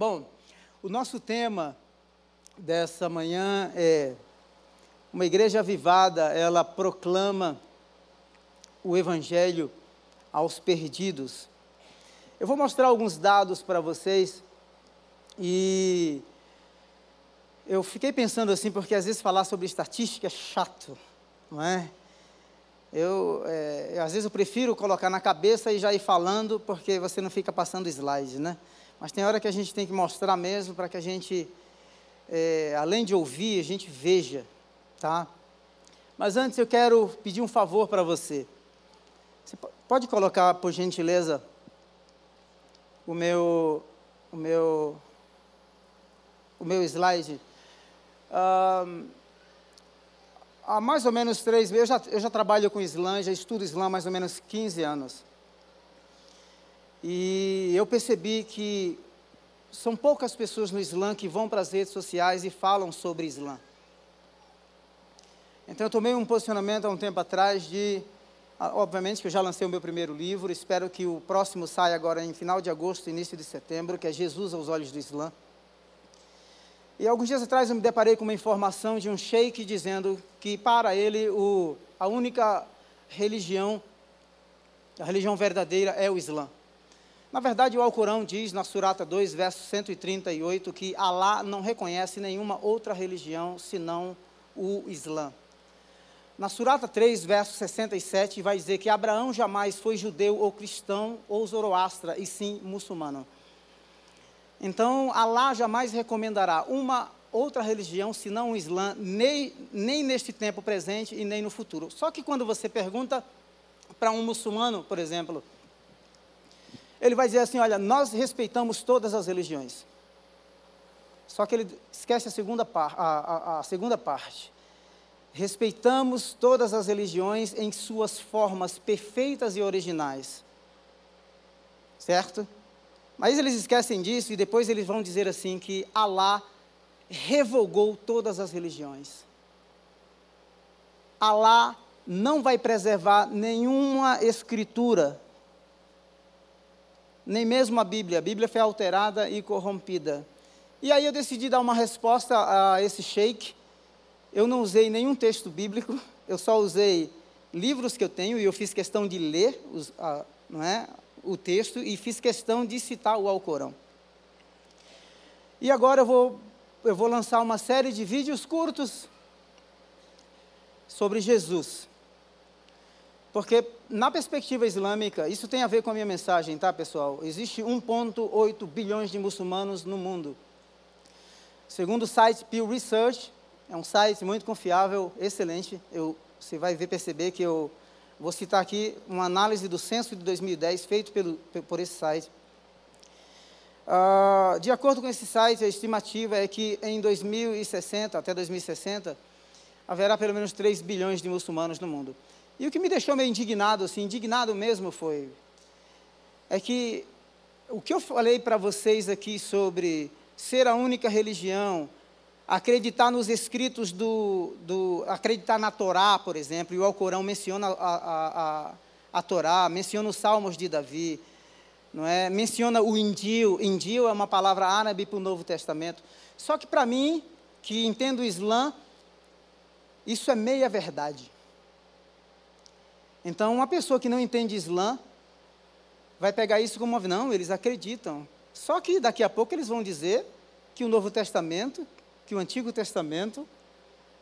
Bom, o nosso tema dessa manhã é uma igreja avivada, ela proclama o evangelho aos perdidos. Eu vou mostrar alguns dados para vocês e eu fiquei pensando assim, porque às vezes falar sobre estatística é chato, não é? Eu, é, às vezes eu prefiro colocar na cabeça e já ir falando, porque você não fica passando slide, né? Mas tem hora que a gente tem que mostrar mesmo para que a gente, é, além de ouvir, a gente veja, tá? Mas antes eu quero pedir um favor para você. Você pode colocar, por gentileza, o meu, o meu, o meu slide? há mais ou menos três meses, eu já, eu já trabalho com Islã, já estudo Islã há mais ou menos 15 anos. E eu percebi que são poucas pessoas no Islã que vão para as redes sociais e falam sobre Islã. Então eu tomei um posicionamento há um tempo atrás de, ah, obviamente que eu já lancei o meu primeiro livro, espero que o próximo saia agora em final de agosto, início de setembro, que é Jesus aos olhos do Islã. E alguns dias atrás eu me deparei com uma informação de um sheik dizendo que para ele o, a única religião, a religião verdadeira é o Islã. Na verdade, o Alcorão diz, na Surata 2, verso 138, que Alá não reconhece nenhuma outra religião senão o Islã. Na Surata 3, verso 67, vai dizer que Abraão jamais foi judeu ou cristão ou zoroastra, e sim muçulmano. Então, Alá jamais recomendará uma outra religião senão o Islã, nem, nem neste tempo presente e nem no futuro. Só que quando você pergunta para um muçulmano, por exemplo, ele vai dizer assim: olha, nós respeitamos todas as religiões. Só que ele esquece a segunda, par, a, a, a segunda parte. Respeitamos todas as religiões em suas formas perfeitas e originais. Certo? Mas eles esquecem disso e depois eles vão dizer assim que Alá revogou todas as religiões. Alá não vai preservar nenhuma escritura, nem mesmo a Bíblia. A Bíblia foi alterada e corrompida. E aí eu decidi dar uma resposta a esse sheik. Eu não usei nenhum texto bíblico, eu só usei livros que eu tenho e eu fiz questão de ler os, a, não é, o texto e fiz questão de citar o Alcorão. E agora eu vou, eu vou lançar uma série de vídeos curtos sobre Jesus. Porque, na perspectiva islâmica, isso tem a ver com a minha mensagem, tá, pessoal? Existe 1,8 bilhões de muçulmanos no mundo. Segundo o site Pew Research, é um site muito confiável, excelente. Eu, você vai ver, perceber que eu Vou citar aqui uma análise do censo de 2010 feito pelo, por esse site. Uh, de acordo com esse site, a estimativa é que em 2060, até 2060, haverá pelo menos 3 bilhões de muçulmanos no mundo. E o que me deixou meio indignado, assim, indignado mesmo foi, é que o que eu falei para vocês aqui sobre ser a única religião, acreditar nos escritos do, do, acreditar na Torá, por exemplo, e o Alcorão menciona a, a, a, a Torá, menciona os Salmos de Davi, não é? menciona o Indil, Indil é uma palavra árabe para o Novo Testamento. Só que para mim, que entendo o Islã, isso é meia verdade. Então, uma pessoa que não entende Islã vai pegar isso como não, eles acreditam. Só que daqui a pouco eles vão dizer que o Novo Testamento que o Antigo Testamento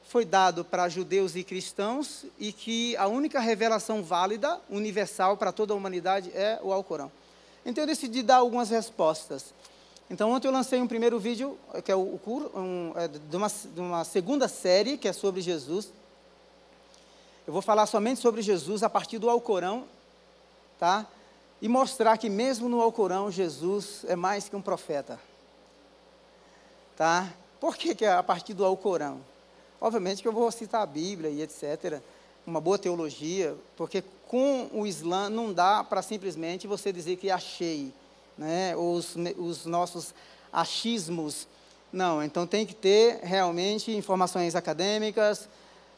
foi dado para judeus e cristãos e que a única revelação válida, universal para toda a humanidade é o Alcorão. Então eu decidi dar algumas respostas. Então ontem eu lancei um primeiro vídeo, que é o, o um, é de, uma, de uma segunda série, que é sobre Jesus. Eu vou falar somente sobre Jesus a partir do Alcorão, tá? E mostrar que mesmo no Alcorão Jesus é mais que um profeta. Tá? Por que, que é a partir do Alcorão? Obviamente que eu vou citar a Bíblia e etc., uma boa teologia, porque com o Islã não dá para simplesmente você dizer que achei né, os, os nossos achismos. Não, então tem que ter realmente informações acadêmicas,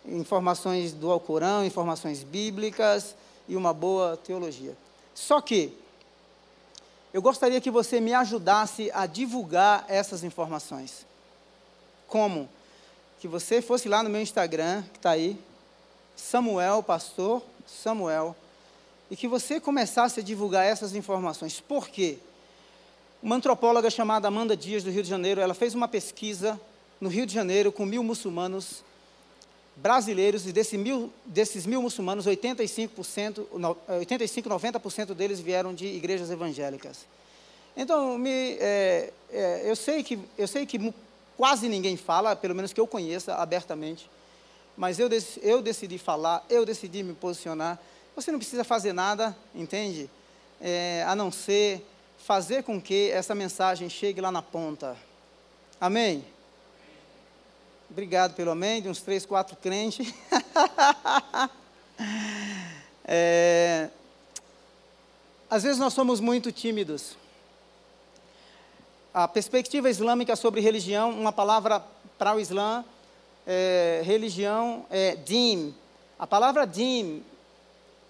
informações do Alcorão, informações bíblicas e uma boa teologia. Só que eu gostaria que você me ajudasse a divulgar essas informações. Como? Que você fosse lá no meu Instagram, que está aí, Samuel, pastor Samuel, e que você começasse a divulgar essas informações. Por quê? Uma antropóloga chamada Amanda Dias, do Rio de Janeiro, ela fez uma pesquisa no Rio de Janeiro com mil muçulmanos brasileiros, e desse mil, desses mil muçulmanos, 85%, 85 90% deles vieram de igrejas evangélicas. Então, me, é, é, eu, sei que, eu sei que quase ninguém fala, pelo menos que eu conheça abertamente, mas eu, eu decidi falar, eu decidi me posicionar. Você não precisa fazer nada, entende? É, a não ser fazer com que essa mensagem chegue lá na ponta. Amém? Obrigado pelo amém, de uns três, quatro crentes. é, às vezes nós somos muito tímidos. A perspectiva islâmica sobre religião, uma palavra para o Islã, é, religião é din. A palavra din,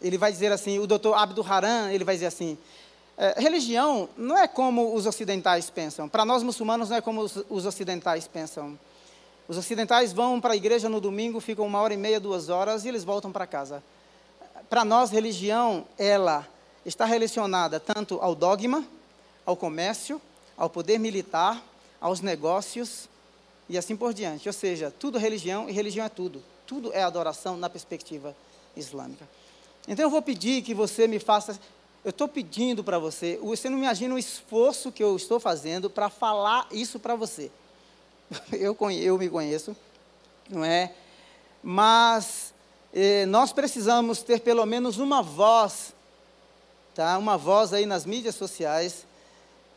ele vai dizer assim, o doutor Abdul Haran, ele vai dizer assim, é, religião não é como os ocidentais pensam. Para nós muçulmanos não é como os, os ocidentais pensam. Os ocidentais vão para a igreja no domingo, ficam uma hora e meia, duas horas e eles voltam para casa. Para nós, religião, ela está relacionada tanto ao dogma, ao comércio, ao poder militar, aos negócios e assim por diante. Ou seja, tudo é religião e religião é tudo. Tudo é adoração na perspectiva islâmica. Então eu vou pedir que você me faça. Eu estou pedindo para você, você não imagina o esforço que eu estou fazendo para falar isso para você. eu, eu me conheço, não é? Mas eh, nós precisamos ter pelo menos uma voz, tá? Uma voz aí nas mídias sociais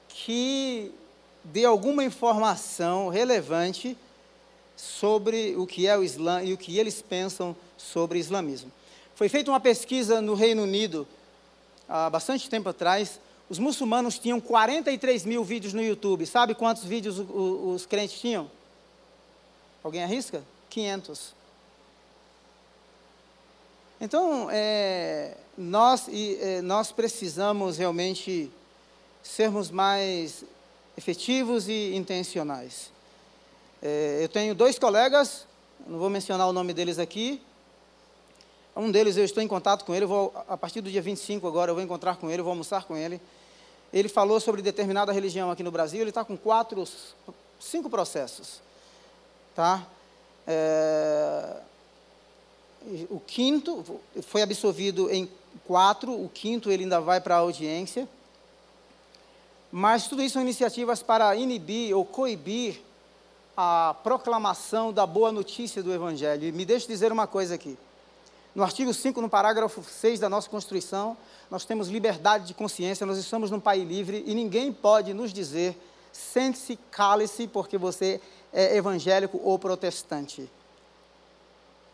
que dê alguma informação relevante sobre o que é o Islã e o que eles pensam sobre o islamismo. Foi feita uma pesquisa no Reino Unido há bastante tempo atrás os muçulmanos tinham 43 mil vídeos no YouTube. Sabe quantos vídeos os, crentes tinham? Alguém arrisca? 500. Então, é, nós, é, nós precisamos realmente sermos mais efetivos e intencionais. É, eu tenho dois colegas, não vou mencionar o nome deles aqui, um deles eu estou em contato com ele, vou, a partir do dia 25 agora eu vou encontrar com ele, vou almoçar com ele. Ele falou sobre determinada religião aqui no Brasil, ele está com quatro, cinco processos. Tá? É, o quinto foi absolvido em quatro, o quinto ele ainda vai para a audiência. Mas tudo isso são iniciativas para inibir ou coibir a proclamação da boa notícia do Evangelho. E me deixe dizer uma coisa aqui. No artigo 5, no parágrafo 6 da nossa Constituição, nós temos liberdade de consciência, nós estamos num país livre e ninguém pode nos dizer sente-se, cale-se, porque você é evangélico ou protestante.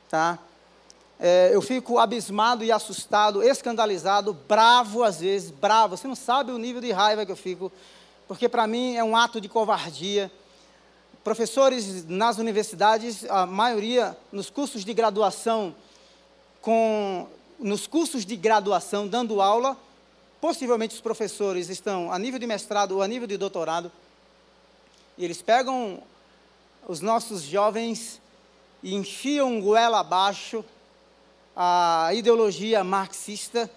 Tá? É, eu fico abismado e assustado, escandalizado, bravo às vezes, bravo. Você não sabe o nível de raiva que eu fico, porque para mim é um ato de covardia. Professores nas universidades, a maioria nos cursos de graduação, com, nos cursos de graduação, dando aula, possivelmente os professores estão a nível de mestrado ou a nível de doutorado, e eles pegam os nossos jovens e enfiam goela abaixo a ideologia marxista,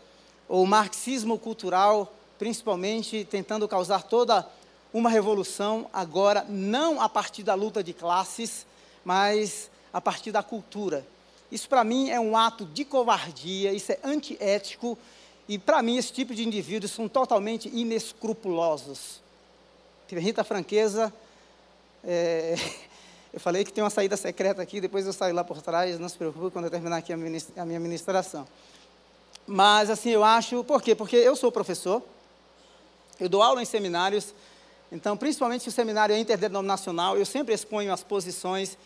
ou marxismo cultural, principalmente tentando causar toda uma revolução, agora não a partir da luta de classes, mas a partir da cultura. Isso para mim é um ato de covardia, isso é antiético, e para mim esse tipo de indivíduos são totalmente inescrupulosos. Rita franqueza, é, eu falei que tem uma saída secreta aqui, depois eu saio lá por trás, não se preocupe quando eu terminar aqui a minha ministração. Mas assim, eu acho, por quê? Porque eu sou professor, eu dou aula em seminários, então, principalmente se o seminário é interdenominacional, eu sempre exponho as posições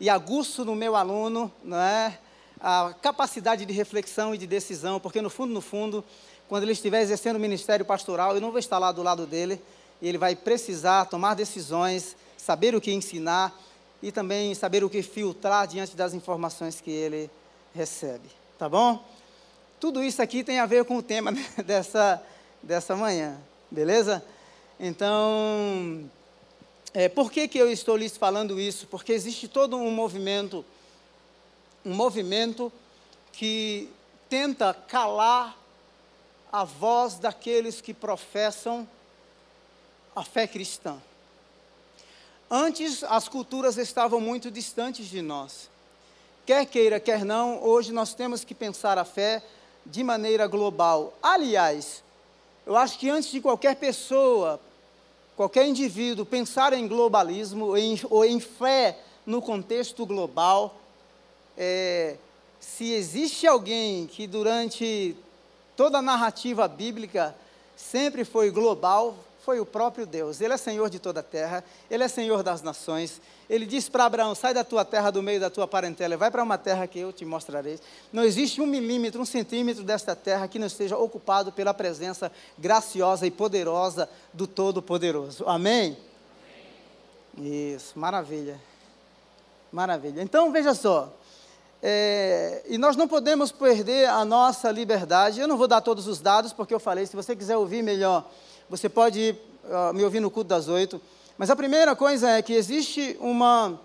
e aguço no meu aluno é, a capacidade de reflexão e de decisão, porque no fundo, no fundo, quando ele estiver exercendo o ministério pastoral, eu não vou estar lá do lado dele, e ele vai precisar tomar decisões, saber o que ensinar e também saber o que filtrar diante das informações que ele recebe. Tá bom? Tudo isso aqui tem a ver com o tema dessa, dessa manhã. Beleza? Então, é, por que, que eu estou lhes falando isso? Porque existe todo um movimento, um movimento que tenta calar a voz daqueles que professam a fé cristã. Antes, as culturas estavam muito distantes de nós. Quer queira, quer não, hoje nós temos que pensar a fé de maneira global. Aliás, eu acho que antes de qualquer pessoa, qualquer indivíduo pensar em globalismo ou em, ou em fé no contexto global, é, se existe alguém que durante toda a narrativa bíblica sempre foi global, foi o próprio Deus. Ele é Senhor de toda a terra, Ele é Senhor das nações. Ele disse para Abraão: sai da tua terra, do meio da tua parentela, vai para uma terra que eu te mostrarei. Não existe um milímetro, um centímetro desta terra que não esteja ocupado pela presença graciosa e poderosa do Todo-Poderoso. Amém? Amém? Isso, maravilha. Maravilha. Então veja só. É, e nós não podemos perder a nossa liberdade. Eu não vou dar todos os dados, porque eu falei, se você quiser ouvir melhor você pode uh, me ouvir no culto das oito. Mas a primeira coisa é que existe uma,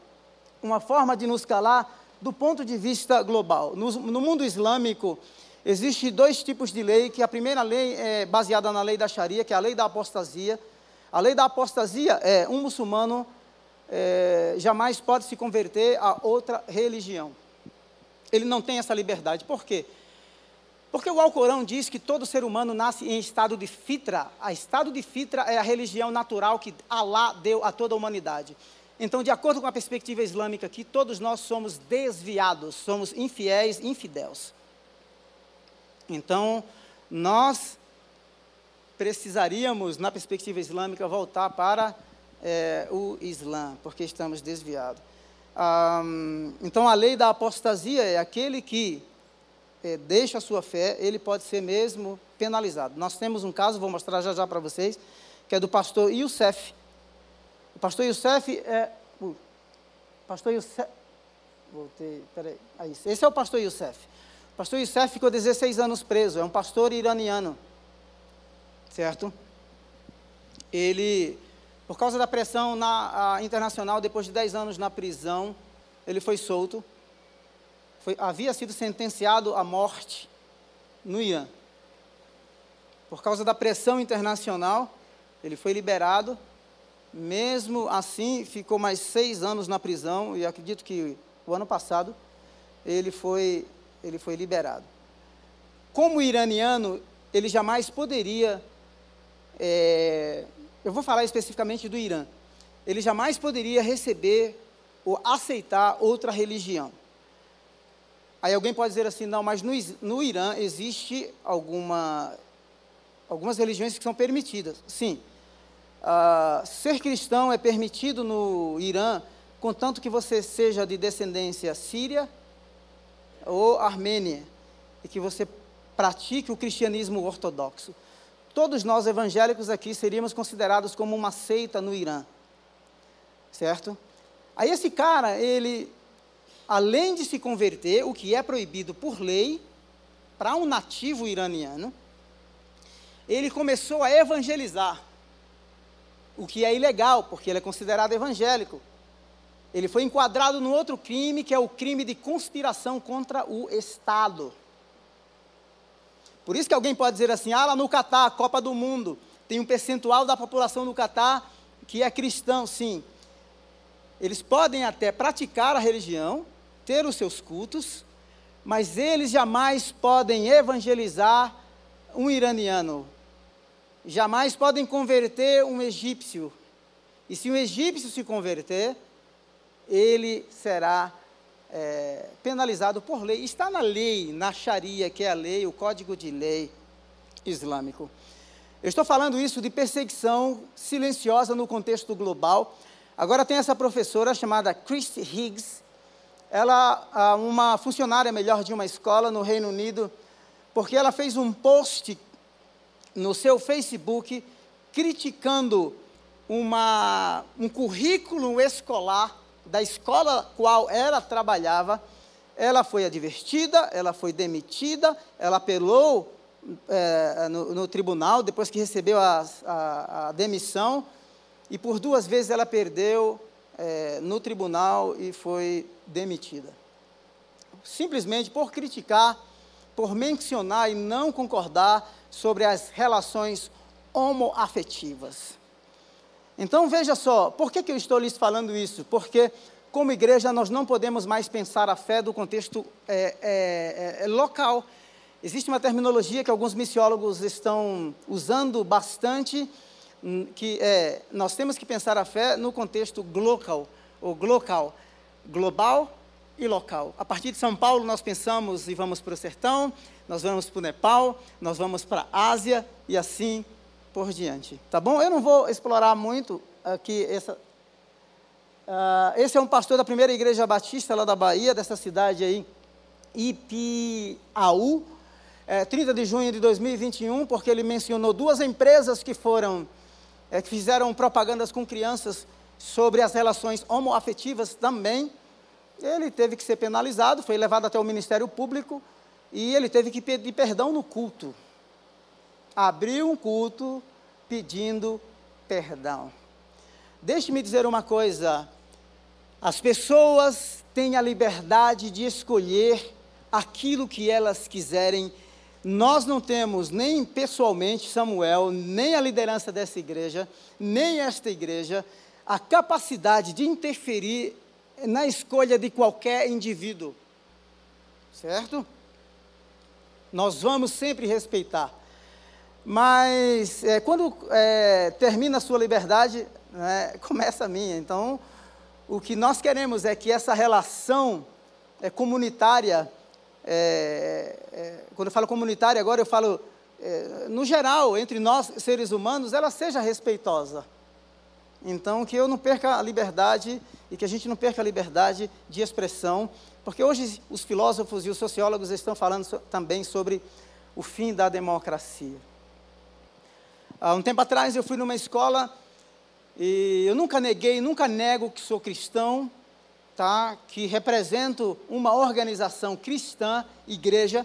uma forma de nos calar do ponto de vista global. No, no mundo islâmico, existe dois tipos de lei, que a primeira lei é baseada na lei da Sharia, que é a lei da apostasia. A lei da apostasia é um muçulmano é, jamais pode se converter a outra religião. Ele não tem essa liberdade. Por quê? Porque o Alcorão diz que todo ser humano nasce em estado de fitra. A estado de fitra é a religião natural que Alá deu a toda a humanidade. Então, de acordo com a perspectiva islâmica aqui, todos nós somos desviados, somos infiéis, infidéus. Então, nós precisaríamos, na perspectiva islâmica, voltar para é, o Islã, porque estamos desviados. Então, a lei da apostasia é aquele que é, deixa a sua fé, ele pode ser mesmo penalizado. Nós temos um caso, vou mostrar já já para vocês, que é do pastor Youssef. O pastor Youssef é. Uh, pastor Youssef. Voltei, peraí. Aí, esse é o pastor Youssef. O pastor Youssef ficou 16 anos preso, é um pastor iraniano. Certo? Ele, por causa da pressão na, internacional, depois de 10 anos na prisão, ele foi solto foi, havia sido sentenciado à morte no Irã. Por causa da pressão internacional, ele foi liberado. Mesmo assim, ficou mais seis anos na prisão e acredito que o ano passado ele foi, ele foi liberado. Como iraniano, ele jamais poderia. É, eu vou falar especificamente do Irã. Ele jamais poderia receber ou aceitar outra religião. Aí alguém pode dizer assim, não, mas no, no Irã existe alguma, algumas religiões que são permitidas. Sim, uh, ser cristão é permitido no Irã, contanto que você seja de descendência síria ou armênia, e que você pratique o cristianismo ortodoxo. Todos nós evangélicos aqui seríamos considerados como uma seita no Irã. Certo? Aí esse cara, ele além de se converter, o que é proibido por lei, para um nativo iraniano, ele começou a evangelizar, o que é ilegal, porque ele é considerado evangélico. Ele foi enquadrado no outro crime, que é o crime de conspiração contra o Estado. Por isso que alguém pode dizer assim: ah, lá no Catar, Copa do Mundo, tem um percentual da população do Catar que é cristão, sim. Eles podem até praticar a religião, ter os seus cultos, mas eles jamais podem evangelizar um iraniano, jamais podem converter um egípcio. E se um egípcio se converter, ele será é, penalizado por lei. Está na lei, na Sharia, que é a lei, o código de lei islâmico. Eu estou falando isso de perseguição silenciosa no contexto global. Agora tem essa professora chamada Christy Higgs, ela, uma funcionária melhor de uma escola no Reino Unido, porque ela fez um post no seu Facebook criticando uma, um currículo escolar da escola qual ela trabalhava. Ela foi advertida, ela foi demitida, ela apelou é, no, no, tribunal, depois que recebeu a, a, a, demissão, e por duas vezes ela perdeu é, no tribunal e foi demitida. Simplesmente por criticar, por mencionar e não concordar sobre as relações homoafetivas. Então veja só, por que, que eu estou lhes falando isso? Porque, como igreja, nós não podemos mais pensar a fé do contexto é, é, é, local. Existe uma terminologia que alguns missiólogos estão usando bastante, hum, que é, nós temos que pensar a fé no contexto global, ou global, global e local. A partir de São Paulo, nós pensamos e vamos para o sertão, nós vamos para o Nepal, nós vamos para a Ásia e assim por diante. Tá bom? Eu não vou explorar muito aqui essa. Uh, esse é um pastor da primeira igreja batista lá da Bahia, dessa cidade aí, Ipiaú, é, 30 de junho de 2021, porque ele mencionou duas empresas que foram, é, que fizeram propagandas com crianças sobre as relações homoafetivas também. Ele teve que ser penalizado, foi levado até o Ministério Público e ele teve que pedir perdão no culto abriu um culto pedindo perdão. Deixe-me dizer uma coisa: as pessoas têm a liberdade de escolher aquilo que elas quiserem. Nós não temos nem pessoalmente, Samuel, nem a liderança dessa igreja, nem esta igreja, a capacidade de interferir na escolha de qualquer indivíduo. Certo? Nós vamos sempre respeitar. Mas é, quando é, termina a sua liberdade, né, começa a minha. Então, o que nós queremos é que essa relação é, comunitária, é, é, quando eu falo comunitária, agora eu falo é, no geral, entre nós seres humanos, ela seja respeitosa. Então, que eu não perca a liberdade e que a gente não perca a liberdade de expressão, porque hoje os filósofos e os sociólogos estão falando so, também sobre o fim da democracia. Há um tempo atrás eu fui numa escola e eu nunca neguei, nunca nego que sou cristão, tá? que represento uma organização cristã, igreja.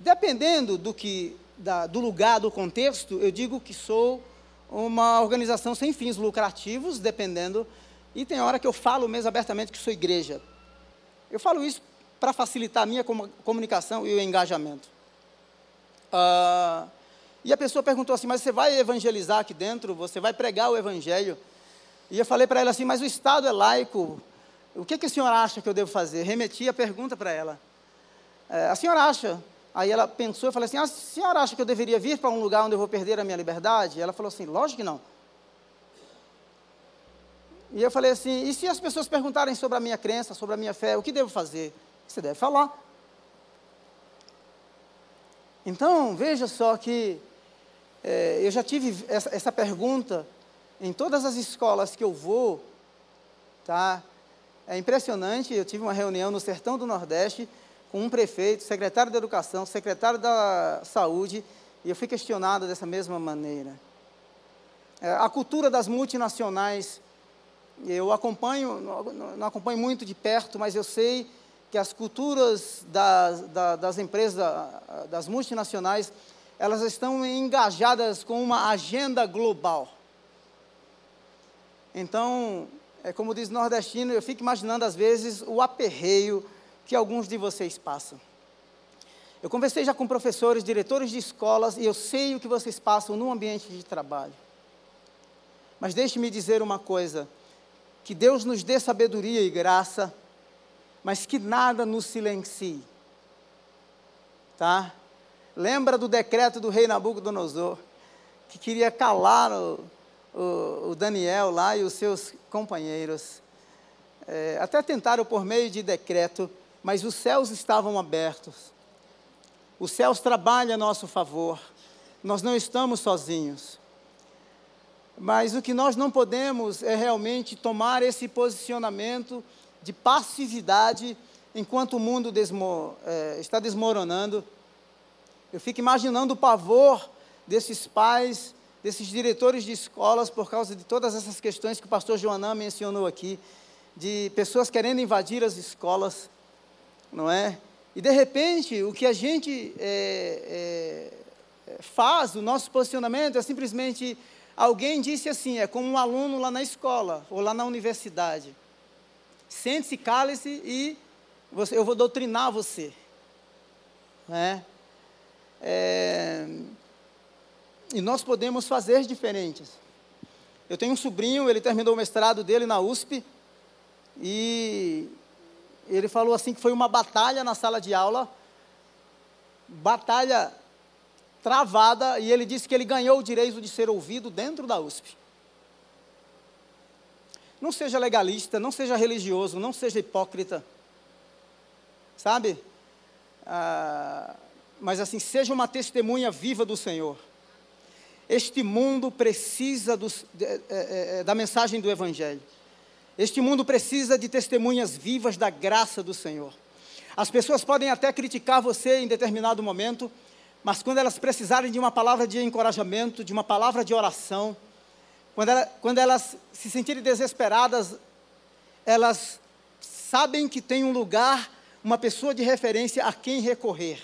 Dependendo do, que, da, do lugar, do contexto, eu digo que sou uma organização sem fins lucrativos, dependendo. E tem hora que eu falo mesmo abertamente que sou igreja. Eu falo isso para facilitar a minha comunicação e o engajamento. Uh, e a pessoa perguntou assim: Mas você vai evangelizar aqui dentro? Você vai pregar o evangelho? E eu falei para ela assim: Mas o Estado é laico. O que, que a senhora acha que eu devo fazer? Remeti a pergunta para ela. É, a senhora acha? Aí ela pensou e falou assim: A senhora acha que eu deveria vir para um lugar onde eu vou perder a minha liberdade? Ela falou assim: Lógico que não. E eu falei assim: E se as pessoas perguntarem sobre a minha crença, sobre a minha fé, o que devo fazer? Você deve falar. Então, veja só que é, eu já tive essa, essa, pergunta em todas as escolas que eu vou, tá? É impressionante, eu tive uma reunião no Sertão do Nordeste com um prefeito, secretário da Educação, secretário da Saúde, e eu fui questionado dessa mesma maneira. É, a cultura das multinacionais, eu acompanho, não, acompanho muito de perto, mas eu sei que as culturas das, das, das empresas, das multinacionais, elas estão engajadas com uma agenda global. Então, é como diz o nordestino, eu fico imaginando às vezes o aperreio que alguns de vocês passam. Eu conversei já com professores, diretores de escolas, e eu sei o que vocês passam no ambiente de trabalho. Mas deixe-me dizer uma coisa: que Deus nos dê sabedoria e graça, mas que nada nos silencie. Tá? Lembra do decreto do rei Nabucodonosor, que queria calar o, o, o Daniel lá e os seus companheiros. É, até tentaram por meio de decreto, mas os céus estavam abertos. Os céus trabalham a nosso favor. Nós não estamos sozinhos. Mas o que nós não podemos é realmente tomar esse posicionamento de passividade enquanto o mundo desmo, é, está desmoronando eu fico imaginando o pavor desses pais, desses diretores de escolas, por causa de todas essas questões que o pastor Joanã mencionou aqui, de pessoas querendo invadir as escolas, não é? E de repente, o que a gente é, é, faz, o nosso posicionamento é simplesmente alguém disse assim, é como um aluno lá na escola ou lá na universidade. Sente-se, cale-se e você, eu vou doutrinar você. Né? É, e nós podemos fazer diferentes. Eu tenho um sobrinho, ele terminou o mestrado dele na USP, e ele falou assim que foi uma batalha na sala de aula, batalha travada, e ele disse que ele ganhou o direito de ser ouvido dentro da USP. Não seja legalista, não seja religioso, não seja hipócrita, sabe? Ah, mas assim, seja uma testemunha viva do Senhor. Este mundo precisa é, é, é, da mensagem do Evangelho. Este mundo precisa de testemunhas vivas da graça do Senhor. As pessoas podem até criticar você em determinado momento, mas quando elas precisarem de uma palavra de encorajamento, de uma palavra de oração, quando, ela, quando elas se sentirem desesperadas, elas sabem que tem um lugar, uma pessoa de referência a quem recorrer.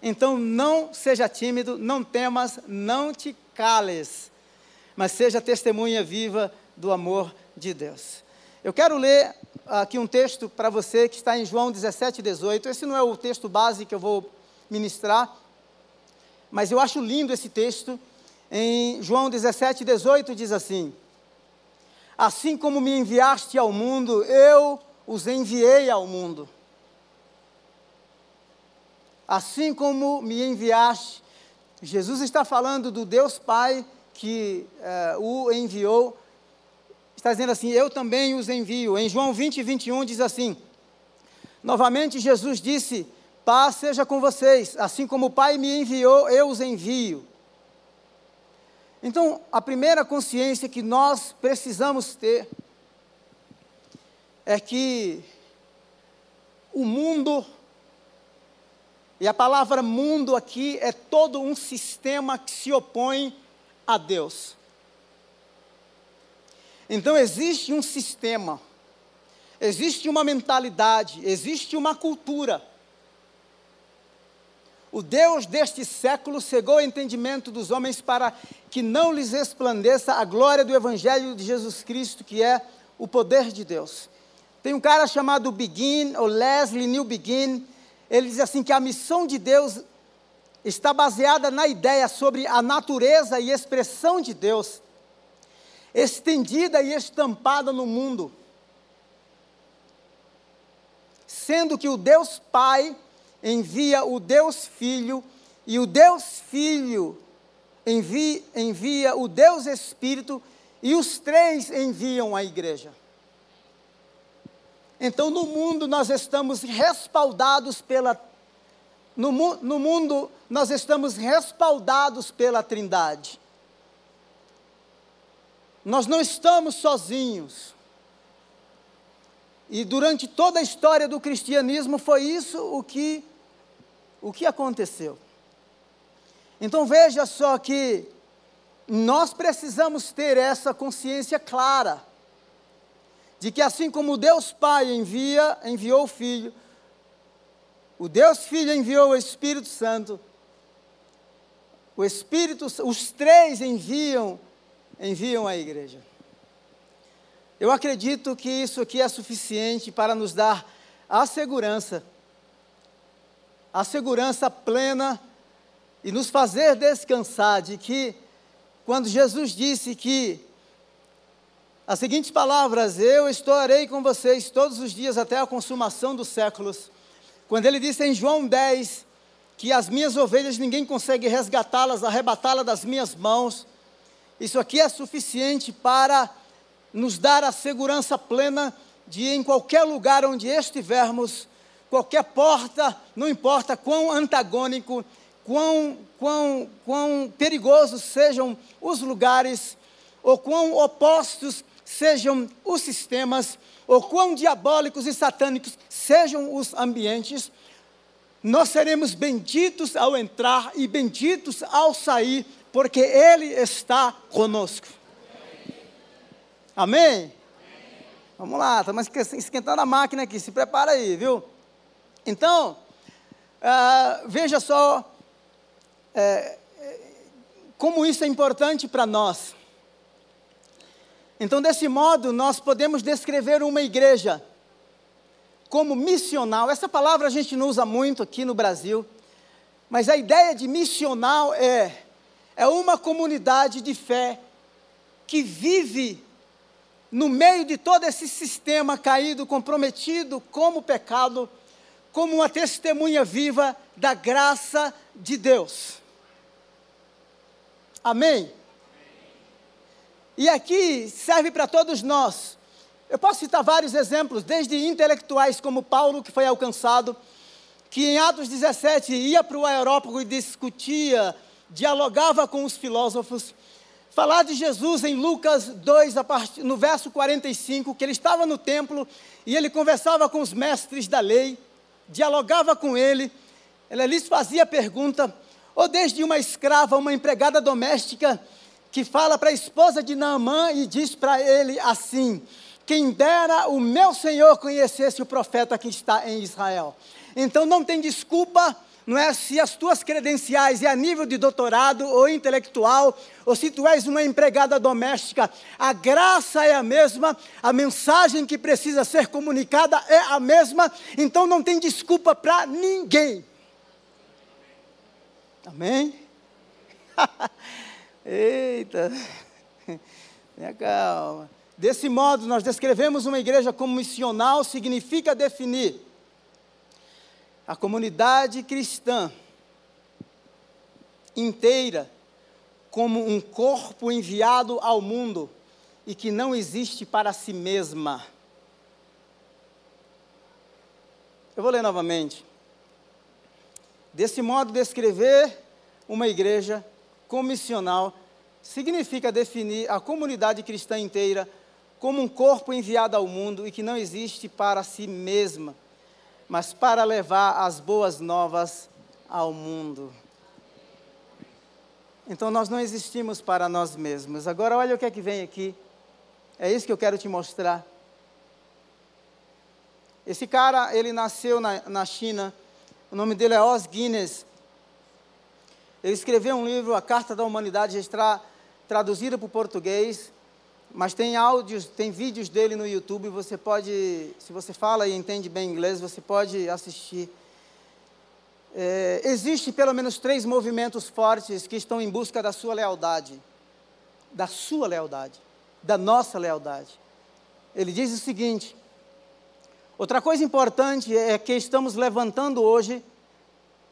Então não seja tímido, não temas, não te cales, mas seja testemunha viva do amor de Deus. Eu quero ler aqui um texto para você que está em João 17, 18. Esse não é o texto base que eu vou ministrar, mas eu acho lindo esse texto. Em João 17, 18 diz assim: Assim como me enviaste ao mundo, eu os enviei ao mundo assim como me enviaste. Jesus está falando do Deus Pai que uh, o enviou. Está dizendo assim: Eu também os envio. Em João 20, 21 diz assim: Novamente Jesus disse: Paz seja com vocês, assim como o Pai me enviou, eu os envio. Então, a primeira consciência que nós precisamos ter é que o mundo e a palavra mundo aqui é todo um sistema que se opõe a Deus. Então existe um sistema, existe uma mentalidade, existe uma cultura. O Deus deste século cegou o entendimento dos homens para que não lhes resplandeça a glória do Evangelho de Jesus Cristo, que é o poder de Deus. Tem um cara chamado Begin, ou Leslie New Begin, ele diz assim que a missão de Deus está baseada na ideia sobre a natureza e expressão de Deus, estendida e estampada no mundo. Sendo que o Deus Pai envia o Deus Filho e o Deus Filho envia, envia o Deus Espírito e os três enviam a igreja. Então, no mundo, nós estamos respaldados pela. No, no mundo, nós estamos respaldados pela Trindade. Nós não estamos sozinhos. E durante toda a história do cristianismo foi isso o que, o que aconteceu. Então veja só que nós precisamos ter essa consciência clara de que assim como Deus Pai envia, enviou o Filho, o Deus Filho enviou o Espírito Santo, o Espírito, os três enviam, enviam a igreja. Eu acredito que isso aqui é suficiente para nos dar a segurança, a segurança plena e nos fazer descansar de que, quando Jesus disse que as seguintes palavras: Eu estarei com vocês todos os dias até a consumação dos séculos. Quando ele disse em João 10 que as minhas ovelhas ninguém consegue resgatá-las, arrebatá-las das minhas mãos, isso aqui é suficiente para nos dar a segurança plena de em qualquer lugar onde estivermos, qualquer porta, não importa quão antagônico, quão, quão, quão perigosos sejam os lugares, ou quão opostos sejam os sistemas, ou quão diabólicos e satânicos sejam os ambientes, nós seremos benditos ao entrar e benditos ao sair, porque Ele está conosco. Amém? Amém? Vamos lá, estamos esquentando a máquina aqui, se prepara aí, viu? Então, Ah, veja só é, como isso é importante para nós. Então, desse modo, nós podemos descrever uma igreja como missional. Essa palavra a gente não usa muito aqui no Brasil, mas a ideia de missional é, é uma comunidade de fé que vive no meio de todo esse sistema caído, comprometido como pecado, como uma testemunha viva da graça de Deus. Amém? E aqui serve para todos nós. Eu posso citar vários exemplos, desde intelectuais como Paulo, que foi alcançado, que em Atos 17 ia para o aerópago e discutia, dialogava com os filósofos. Falar de Jesus em Lucas 2, no verso 45, que ele estava no templo e ele conversava com os mestres da lei, dialogava com ele, ele lhes fazia pergunta, ou desde uma escrava, uma empregada doméstica, que fala para a esposa de Naamã e diz para ele assim: Quem dera o meu Senhor conhecesse o profeta que está em Israel. Então não tem desculpa, não é se as tuas credenciais é a nível de doutorado ou intelectual, ou se tu és uma empregada doméstica, a graça é a mesma, a mensagem que precisa ser comunicada é a mesma, então não tem desculpa para ninguém. Amém? Eita, tenha calma. Desse modo, nós descrevemos uma igreja como missional, significa definir a comunidade cristã inteira como um corpo enviado ao mundo e que não existe para si mesma. Eu vou ler novamente. Desse modo, descrever uma igreja comissional significa definir a comunidade cristã inteira como um corpo enviado ao mundo e que não existe para si mesma, mas para levar as boas novas ao mundo. Então nós não existimos para nós mesmos. Agora olha o que é que vem aqui. É isso que eu quero te mostrar. Esse cara, ele nasceu na, na China. O nome dele é Os Guinness. Ele escreveu um livro, A Carta da Humanidade, já está traduzida para o português, mas tem áudios, tem vídeos dele no YouTube, você pode, se você fala e entende bem inglês, você pode assistir. É, existe pelo menos três movimentos fortes que estão em busca da sua lealdade, da sua lealdade, da nossa lealdade. Ele diz o seguinte: outra coisa importante é que estamos levantando hoje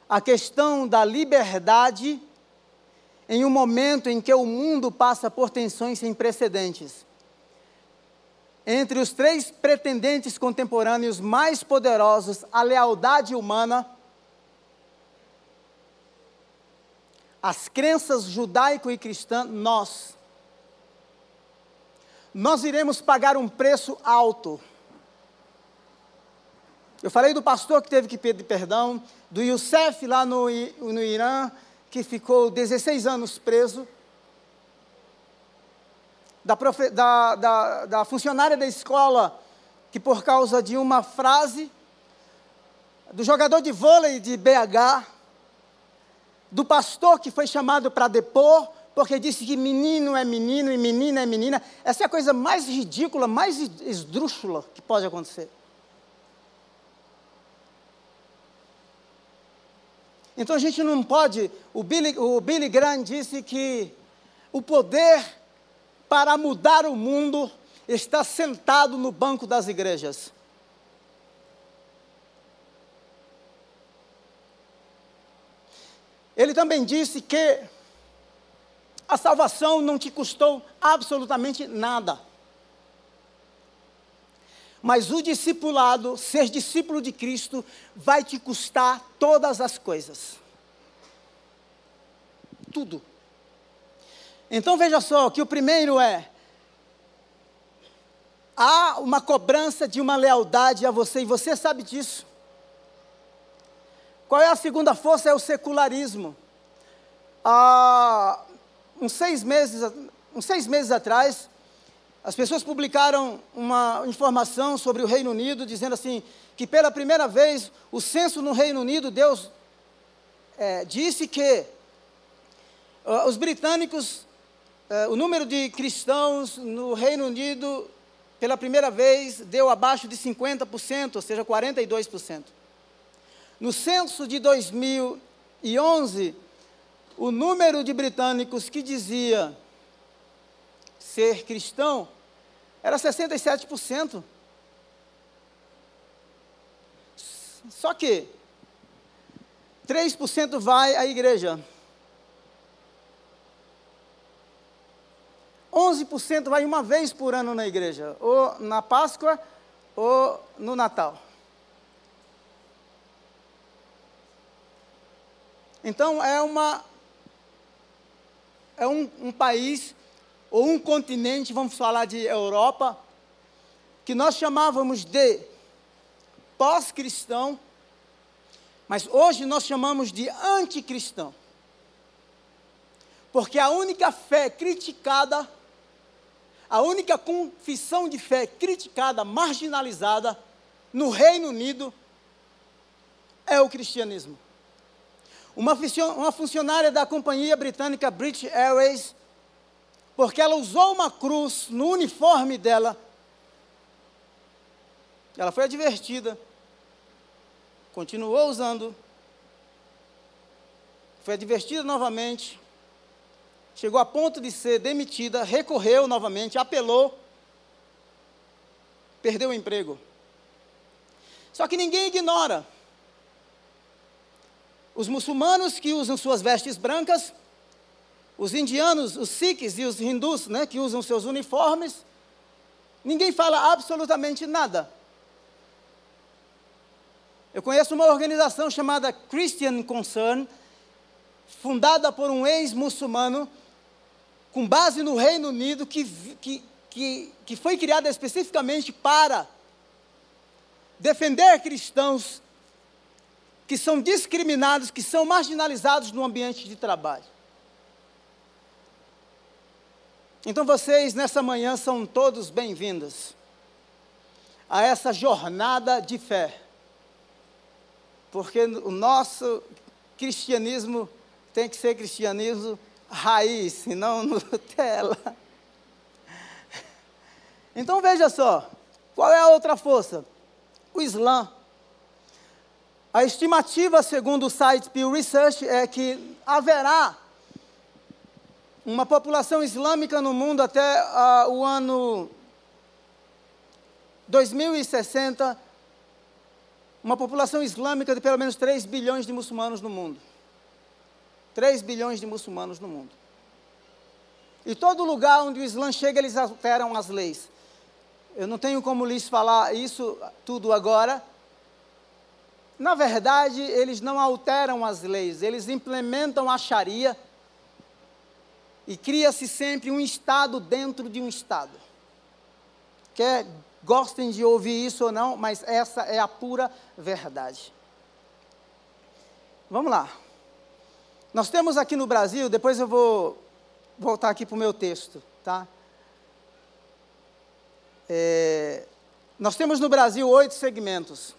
a questão da liberdade em um momento em que o mundo passa por tensões sem precedentes. Entre os três pretendentes contemporâneos mais poderosos, a lealdade humana, as crenças judaico e cristã, nós. Nós iremos pagar um preço alto eu falei do pastor que teve que pedir perdão, do Youssef lá no, no Irã, que ficou 16 anos preso, da, profe, da, da, da funcionária da escola, que por causa de uma frase, do jogador de vôlei de BH, do pastor que foi chamado para depor, porque disse que menino é menino e menina é menina. Essa é a coisa mais ridícula, mais esdrúxula que pode acontecer. Então a gente não pode. O Billy, o Billy Graham disse que o poder para mudar o mundo está sentado no banco das igrejas. Ele também disse que a salvação não te custou absolutamente nada. Mas o discipulado, ser discípulo de Cristo, vai te custar todas as coisas. Tudo. Então veja só que o primeiro é há uma cobrança de uma lealdade a você e você sabe disso. Qual é a segunda força? É o secularismo. Há uns seis meses, uns seis meses atrás, as pessoas publicaram uma informação sobre o Reino Unido, dizendo assim, que pela primeira vez o censo no Reino Unido deu, é, disse que uh, os britânicos, uh, o número de cristãos no Reino Unido, pela primeira vez, deu abaixo de 50%, ou seja, 42%. No censo de 2011, o número de britânicos que dizia ser cristão era 67%. Só que 3% vai à igreja. 11% vai uma vez por ano na igreja, ou na Páscoa ou no Natal. Então é uma é um, um país ou um continente, vamos falar de Europa, que nós chamávamos de pós-cristão, mas hoje nós chamamos de anticristão. Porque a única fé criticada, a única confissão de fé criticada, marginalizada no Reino Unido é o cristianismo. Uma, funcionária da companhia britânica British Airways, porque ela usou uma cruz no uniforme dela, ela foi advertida continuou usando, foi advertida novamente, chegou a ponto de ser demitida, recorreu novamente, apelou, perdeu o emprego. Só que ninguém ignora. Os muçulmanos que usam suas vestes brancas, os indianos, os sikhs e os hindus, né, que usam seus uniformes, ninguém fala absolutamente nada. Eu conheço uma organização chamada Christian Concern, fundada por um ex-muçulmano, com base no Reino Unido, que, que, que, que foi criada especificamente para defender cristãos que são discriminados, que são marginalizados no ambiente de trabalho. Então vocês, nessa manhã, são todos bem-vindos a essa jornada de fé porque o nosso cristianismo tem que ser cristianismo raiz, e não Nutella. Então veja só, qual é a outra força? O Islã. A estimativa, segundo o site Pew Research, é que haverá uma população islâmica no mundo até uh, o ano 2060 uma população islâmica de pelo menos 3 bilhões de muçulmanos no mundo. 3 bilhões de muçulmanos no mundo. E todo lugar onde o Islã chega, eles alteram as leis. Eu não tenho como lhes falar isso tudo agora. Na verdade, eles não alteram as leis, eles implementam a Sharia e cria-se sempre um Estado dentro de um Estado. Quer gostem de ouvir isso ou não, mas essa é a pura verdade. Vamos lá. Nós temos aqui no Brasil, depois eu vou voltar aqui para o meu texto, tá? É, nós temos no Brasil oito segmentos.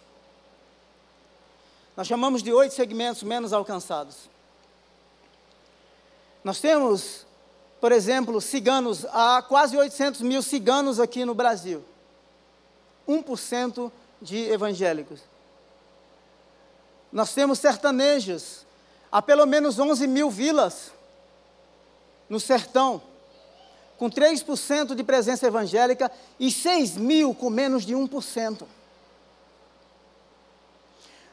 Nós chamamos de oito segmentos menos alcançados. Nós temos, por exemplo, ciganos, há quase 800 mil ciganos aqui no Brasil. 1% de evangélicos. Nós temos sertanejos, há pelo menos 11 mil vilas no sertão, com 3% de presença evangélica e 6 mil com menos de 1%.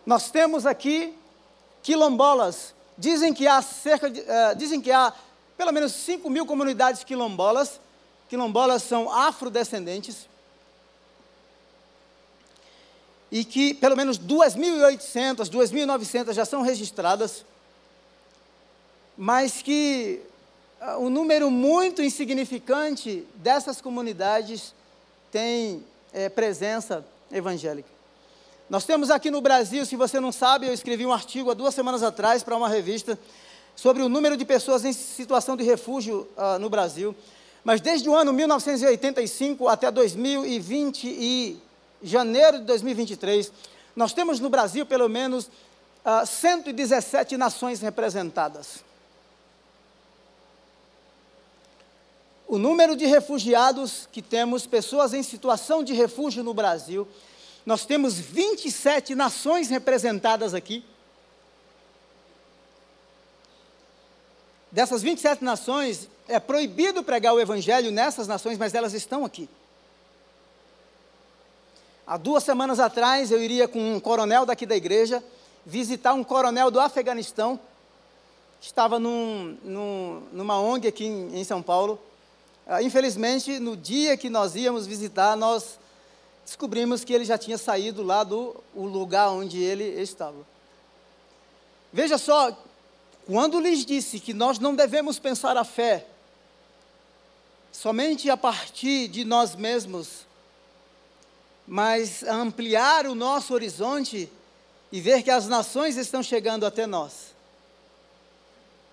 Nós temos aqui quilombolas. Dizem que há cerca de, uh, dizem que há pelo menos 5 mil comunidades quilombolas. Quilombolas são afrodescendentes e que pelo menos 2.800, 2.900 já são registradas, mas que uh, um número muito insignificante dessas comunidades tem é, presença evangélica. Nós temos aqui no Brasil, se você não sabe, eu escrevi um artigo há duas semanas atrás para uma revista sobre o número de pessoas em situação de refúgio uh, no Brasil. Mas desde o ano 1985 até 2020 e janeiro de 2023, nós temos no Brasil pelo menos uh, 117 nações representadas. O número de refugiados que temos, pessoas em situação de refúgio no Brasil, nós temos 27 nações representadas aqui. Dessas 27 nações, é proibido pregar o evangelho nessas nações, mas elas estão aqui. Há duas semanas atrás, eu iria com um coronel daqui da igreja visitar um coronel do Afeganistão, estava num, num, numa ONG aqui em, em São Paulo. Ah, infelizmente, no dia que nós íamos visitar, nós descobrimos que ele já tinha saído lá do lugar onde ele estava. Veja só, quando lhes disse que nós não devemos pensar a fé somente a partir de nós mesmos, mas ampliar o nosso horizonte e ver que as nações estão chegando até nós.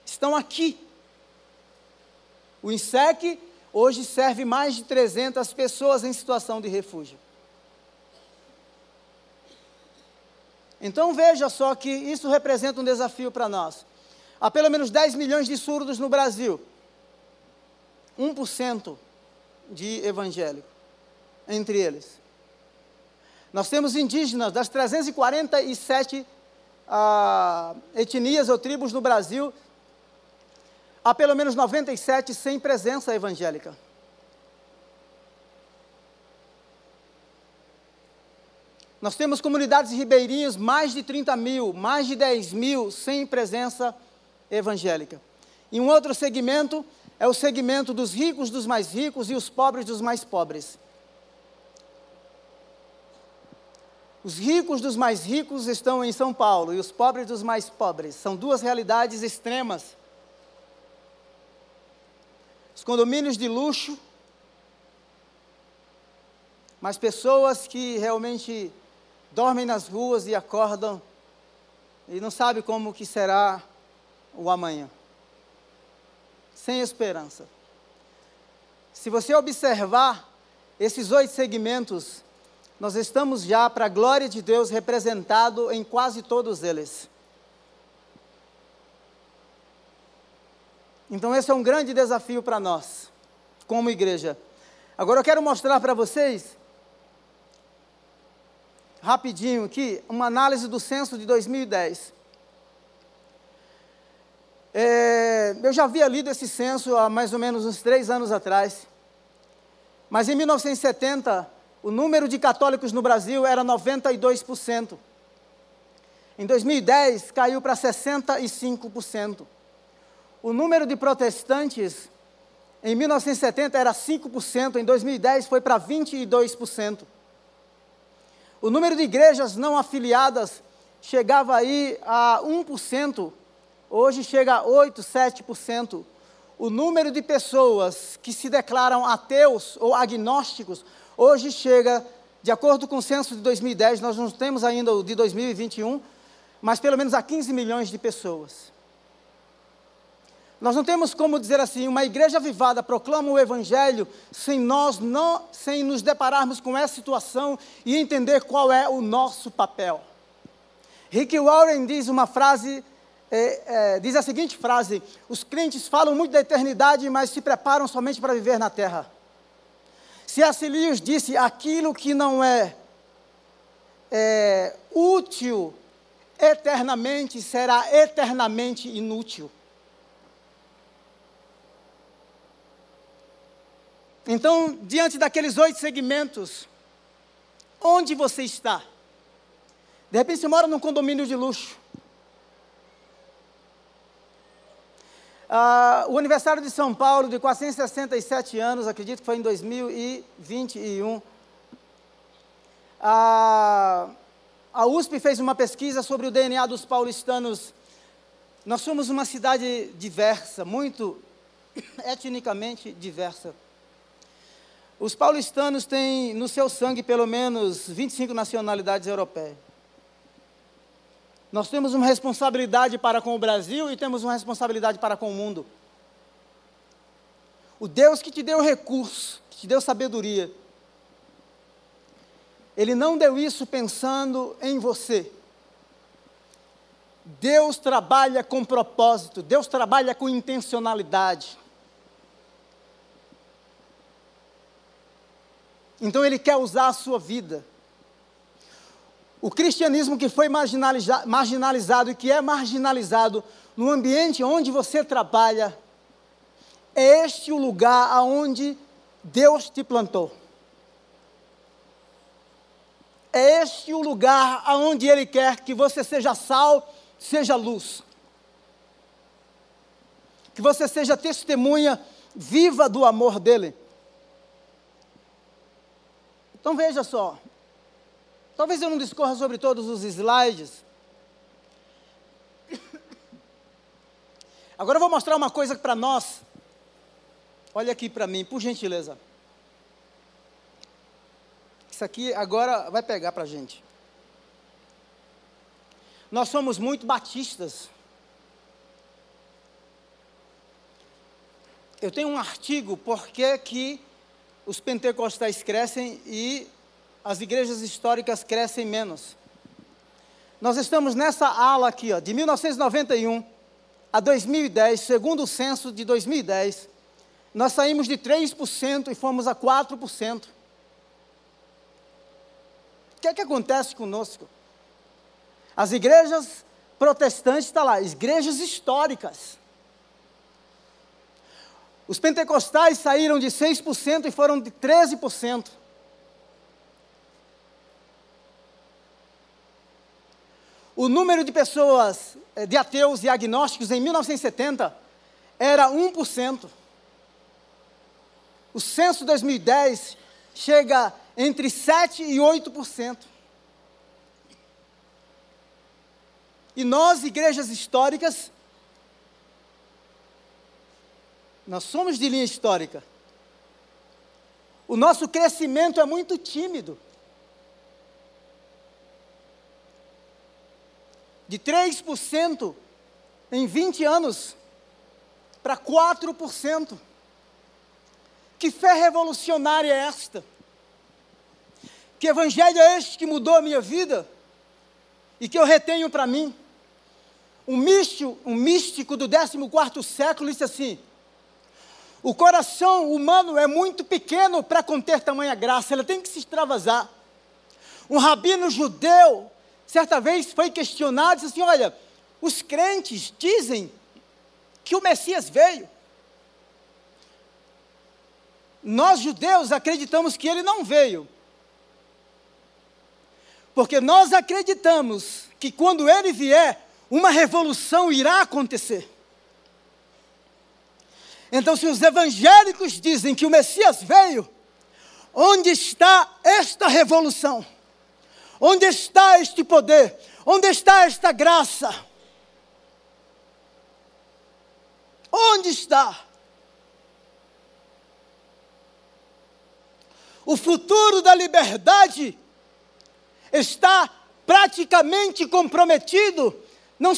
Estão aqui. O INSEC hoje serve mais de 300 pessoas em situação de refúgio. Então veja só que isso representa um desafio para nós. Há pelo menos 10 milhões de surdos no Brasil. 1% de evangélico entre eles. Nós temos indígenas das 347 ah, etnias ou tribos no Brasil, há pelo menos 97 sem presença evangélica. Nós temos comunidades ribeirinhas, mais de 30 mil, mais de 10 mil sem presença evangélica. E um outro segmento é o segmento dos ricos dos mais ricos e os pobres dos mais pobres. Os ricos dos mais ricos estão em São Paulo e os pobres dos mais pobres. São duas realidades extremas. Os condomínios de luxo, mas pessoas que realmente dormem nas ruas e acordam e não sabem como que será o amanhã. Sem esperança. Se você observar esses oito segmentos, nós estamos já, para a glória de Deus, representado em quase todos eles. Então, esse é um grande desafio para nós, como igreja. Agora, eu quero mostrar para vocês, rapidinho aqui, uma análise do censo de 2010. É, eu já havia lido esse censo há mais ou menos uns três anos atrás. Mas em 1970, o número de católicos no Brasil era 92%. Em 2010, caiu para 65%. O número de protestantes em 1970 era 5%, em 2010 foi para 22%. O número de igrejas não afiliadas chegava aí a 1%, hoje chega a 8, 7%. O número de pessoas que se declaram ateus ou agnósticos Hoje chega, de acordo com o censo de 2010, nós não temos ainda o de 2021, mas pelo menos a 15 milhões de pessoas. Nós não temos como dizer assim, uma igreja avivada proclama o evangelho sem nós não, sem nos depararmos com essa situação e entender qual é o nosso papel. Rick Warren diz uma frase, é, é, diz a seguinte frase: os crentes falam muito da eternidade, mas se preparam somente para viver na terra. C.S. Lewis disse: aquilo que não é, é útil eternamente será eternamente inútil. Então, diante daqueles oito segmentos, onde você está? De repente você mora num condomínio de luxo. Ah, o aniversário de São Paulo, de 467 anos, acredito que foi em 2021. Ah, a USP fez uma pesquisa sobre o DNA dos paulistanos. Nós somos uma cidade diversa, muito etnicamente diversa. Os paulistanos têm no seu sangue pelo menos 25 nacionalidades europeias. Nós temos uma responsabilidade para com o Brasil e temos uma responsabilidade para com o mundo. O Deus que te deu recurso, que te deu sabedoria, Ele não deu isso pensando em você. Deus trabalha com propósito, Deus trabalha com intencionalidade. Então Ele quer usar a sua vida. O cristianismo que foi marginaliza marginalizado e que é marginalizado no ambiente onde você trabalha, é este o lugar aonde Deus te plantou. É este o lugar aonde Ele quer que você seja sal, seja luz. Que você seja testemunha viva do amor dEle. Então veja só. Talvez eu não discorra sobre todos os slides. Agora eu vou mostrar uma coisa para nós. Olha aqui para mim, por gentileza. Isso aqui agora vai pegar para a gente. Nós somos muito batistas. Eu tenho um artigo, por que que os pentecostais crescem e as igrejas históricas crescem menos. Nós estamos nessa ala aqui, ó, de 1991 a 2010, segundo o censo de 2010, nós saímos de 3% e fomos a 4%. O que é que acontece conosco? As igrejas protestantes, está lá, igrejas históricas. Os pentecostais saíram de 6% e foram de 13%. O número de pessoas, eh, de ateus e agnósticos em 1970 era 1%. O censo 2010 chega entre 7% e 8%. E nós, igrejas históricas, nós somos de linha histórica. O nosso crescimento é muito tímido. De 3% em 20 anos para 4%. Que fé revolucionária é esta? Que evangelho é este que mudou a minha vida e que eu retenho para mim? Um místico, um místico do 14 século disse assim: o coração humano é muito pequeno para conter tamanha graça, ele tem que se extravasar. Um rabino judeu, certa vez, foi questionado, disse assim: Olha, os crentes dizem que o Messias veio. Nós, judeus, acreditamos que ele não veio. Porque nós acreditamos que quando ele vier, uma revolução irá acontecer. Então, se os evangélicos dizem que o Messias veio, onde está esta revolução? Onde está este poder? Onde está esta graça? Onde está? O futuro da liberdade está praticamente comprometido não,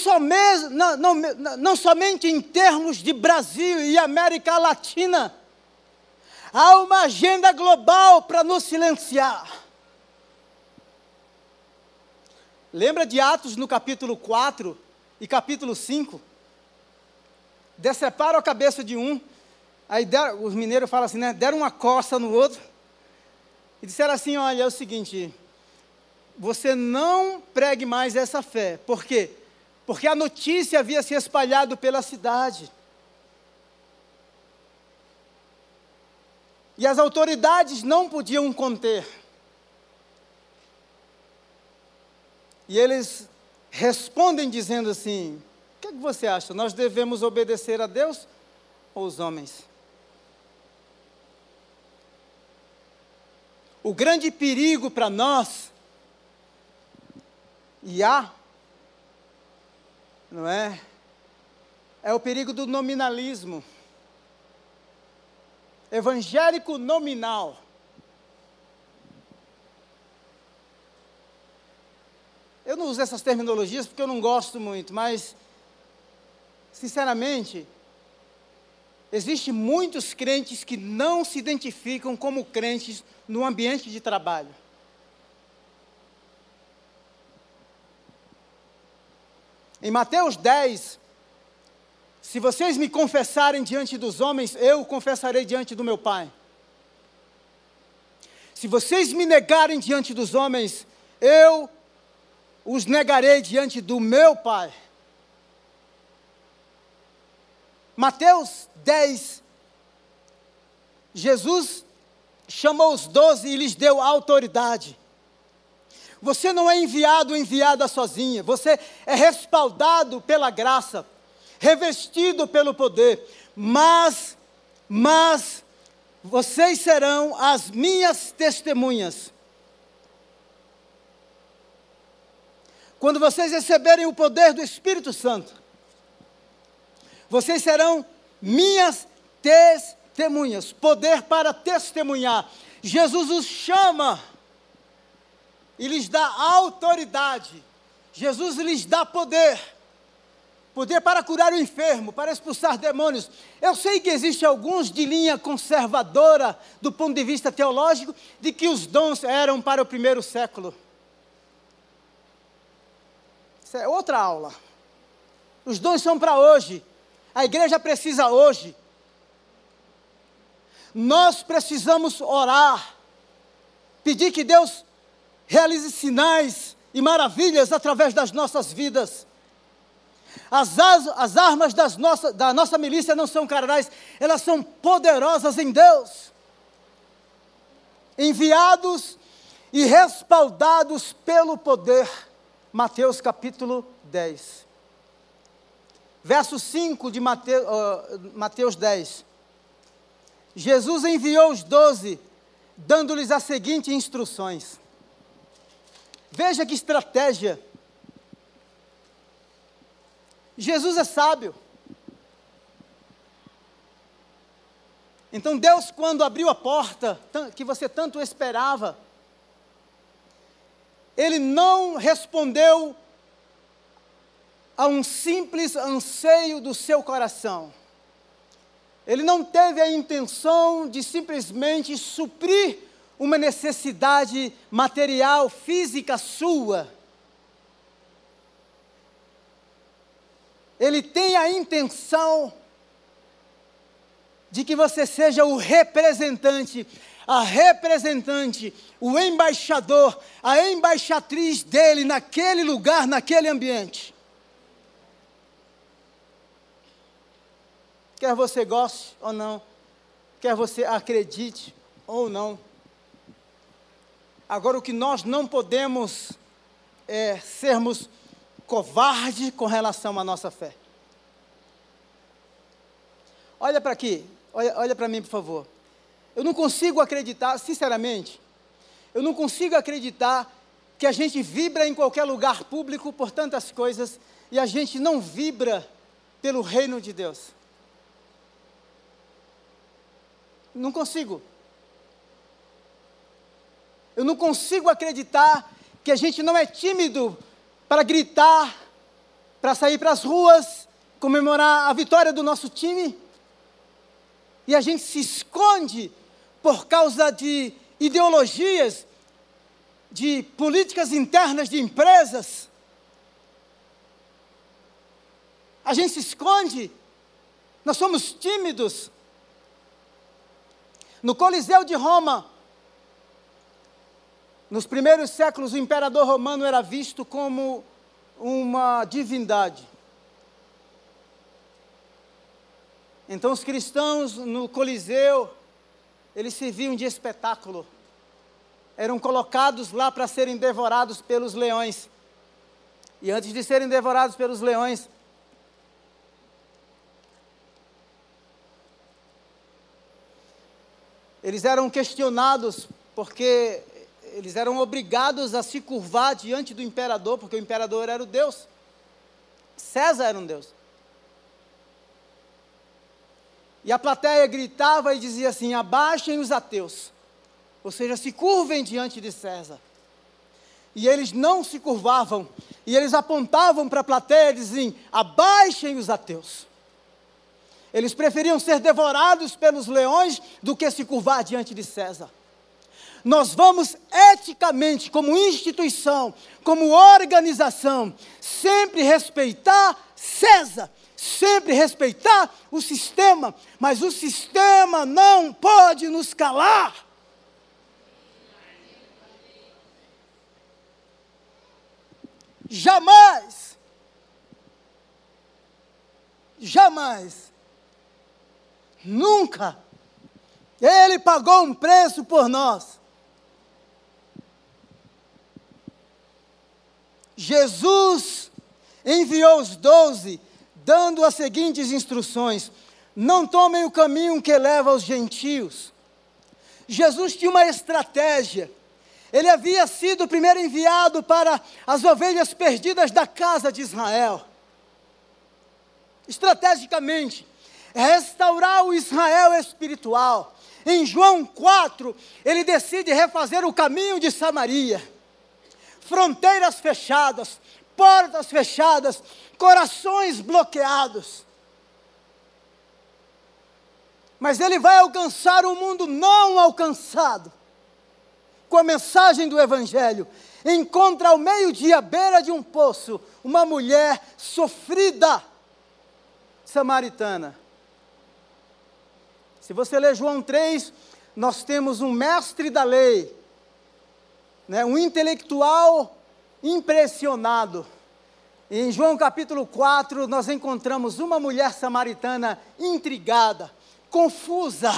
não, não, não somente em termos de Brasil e América Latina, há uma agenda global para nos silenciar. Lembra de Atos no capítulo 4 e capítulo 5? Deceparam a cabeça de um, aí os mineiros falam assim, né? Deram uma costa no outro e disseram assim: olha, é o seguinte, você não pregue mais essa fé, por quê? porque a notícia havia se espalhado pela cidade. E as autoridades não podiam conter. E eles respondem dizendo assim: O que, é que você acha? Nós devemos obedecer a Deus ou os homens? O grande perigo para nós, e há não é? É o perigo do nominalismo. Evangélico nominal. Eu não uso essas terminologias porque eu não gosto muito, mas, sinceramente, existem muitos crentes que não se identificam como crentes no ambiente de trabalho. Em Mateus 10, se vocês me confessarem diante dos homens, eu confessarei diante do meu Pai. Se vocês me negarem diante dos homens, eu os negarei diante do meu Pai. Mateus 10, Jesus chamou os doze e lhes deu autoridade. Você não é enviado ou enviada sozinha, você é respaldado pela graça revestido pelo poder, mas, mas, vocês serão as minhas testemunhas. Quando vocês receberem o poder do Espírito Santo, vocês serão minhas testemunhas, poder para testemunhar. Jesus os chama e lhes dá autoridade. Jesus lhes dá poder poder para curar o enfermo, para expulsar demônios. Eu sei que existe alguns de linha conservadora do ponto de vista teológico de que os dons eram para o primeiro século. Isso é outra aula. Os dons são para hoje. A igreja precisa hoje. Nós precisamos orar, pedir que Deus realize sinais e maravilhas através das nossas vidas. As, as, as armas das nossa, da nossa milícia não são carnais, elas são poderosas em Deus. Enviados e respaldados pelo poder. Mateus capítulo 10. Verso 5 de Mateus, uh, Mateus 10. Jesus enviou os doze, dando-lhes as seguintes instruções. Veja que estratégia Jesus é sábio. Então Deus, quando abriu a porta que você tanto esperava, Ele não respondeu a um simples anseio do seu coração. Ele não teve a intenção de simplesmente suprir uma necessidade material, física sua. ele tem a intenção de que você seja o representante, a representante, o embaixador, a embaixatriz dele naquele lugar, naquele ambiente. Quer você goste ou não, quer você acredite ou não. Agora, o que nós não podemos é sermos covarde com relação à nossa fé. Olha para aqui, olha, olha para mim, por favor. Eu não consigo acreditar, sinceramente, eu não consigo acreditar que a gente vibra em qualquer lugar público por tantas coisas e a gente não vibra pelo reino de Deus. Não consigo. Eu não consigo acreditar que a gente não é tímido para gritar, para sair para as ruas, comemorar a vitória do nosso time. E a gente se esconde por causa de ideologias, de políticas internas de empresas. A gente se esconde, nós somos tímidos. No Coliseu de Roma, nos primeiros séculos, o imperador romano era visto como uma divindade. Então, os cristãos no Coliseu, eles serviam de espetáculo. Eram colocados lá para serem devorados pelos leões. E antes de serem devorados pelos leões, eles eram questionados porque eles eram obrigados a se curvar diante do imperador, porque o imperador era o Deus. César era um Deus. E a plateia gritava e dizia assim: abaixem os ateus, ou seja, se curvem diante de César. E eles não se curvavam, e eles apontavam para a plateia e diziam: abaixem os ateus. Eles preferiam ser devorados pelos leões do que se curvar diante de César. nós vamos eticamente, como instituição, como organização, sempre respeitar César, sempre respeitar o sistema, mas o sistema não pode nos calar. Jamais, jamais, nunca, Ele pagou um preço por nós. Jesus enviou os doze, dando as seguintes instruções: não tomem o caminho que leva aos gentios. Jesus tinha uma estratégia. Ele havia sido primeiro enviado para as ovelhas perdidas da casa de Israel. Estrategicamente, restaurar o Israel espiritual. Em João 4, ele decide refazer o caminho de Samaria. Fronteiras fechadas, portas fechadas, corações bloqueados. Mas ele vai alcançar o mundo não alcançado com a mensagem do Evangelho, encontra ao meio-dia, à beira de um poço, uma mulher sofrida, samaritana. Se você ler João 3, nós temos um mestre da lei, né, um intelectual impressionado. Em João capítulo 4, nós encontramos uma mulher samaritana intrigada, confusa.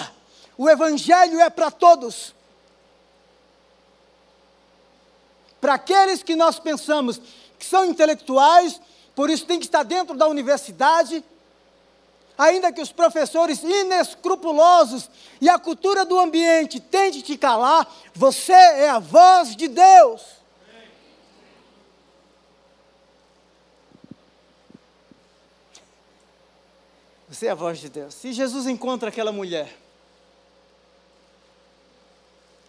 O evangelho é para todos. Para aqueles que nós pensamos que são intelectuais, por isso tem que estar dentro da universidade, ainda que os professores inescrupulosos e a cultura do ambiente tentem te calar, você é a voz de Deus. É a voz de Deus. Se Jesus encontra aquela mulher,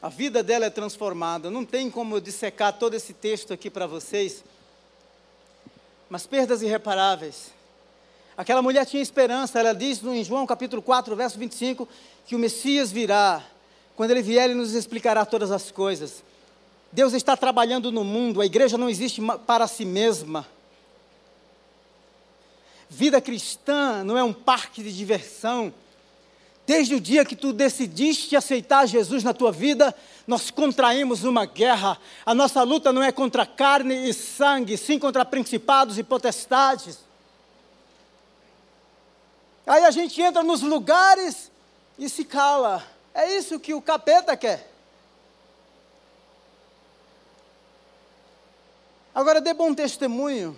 a vida dela é transformada. Não tem como eu dissecar todo esse texto aqui para vocês. Mas perdas irreparáveis. Aquela mulher tinha esperança, ela diz em João capítulo 4, verso 25, que o Messias virá. Quando ele vier, ele nos explicará todas as coisas. Deus está trabalhando no mundo, a igreja não existe para si mesma. Vida cristã não é um parque de diversão Desde o dia que tu decidiste aceitar Jesus na tua vida, nós contraímos uma guerra. A nossa luta não é contra carne e sangue, sim contra principados e potestades. Aí a gente entra nos lugares e se cala. É isso que o capeta quer. Agora dê bom testemunho.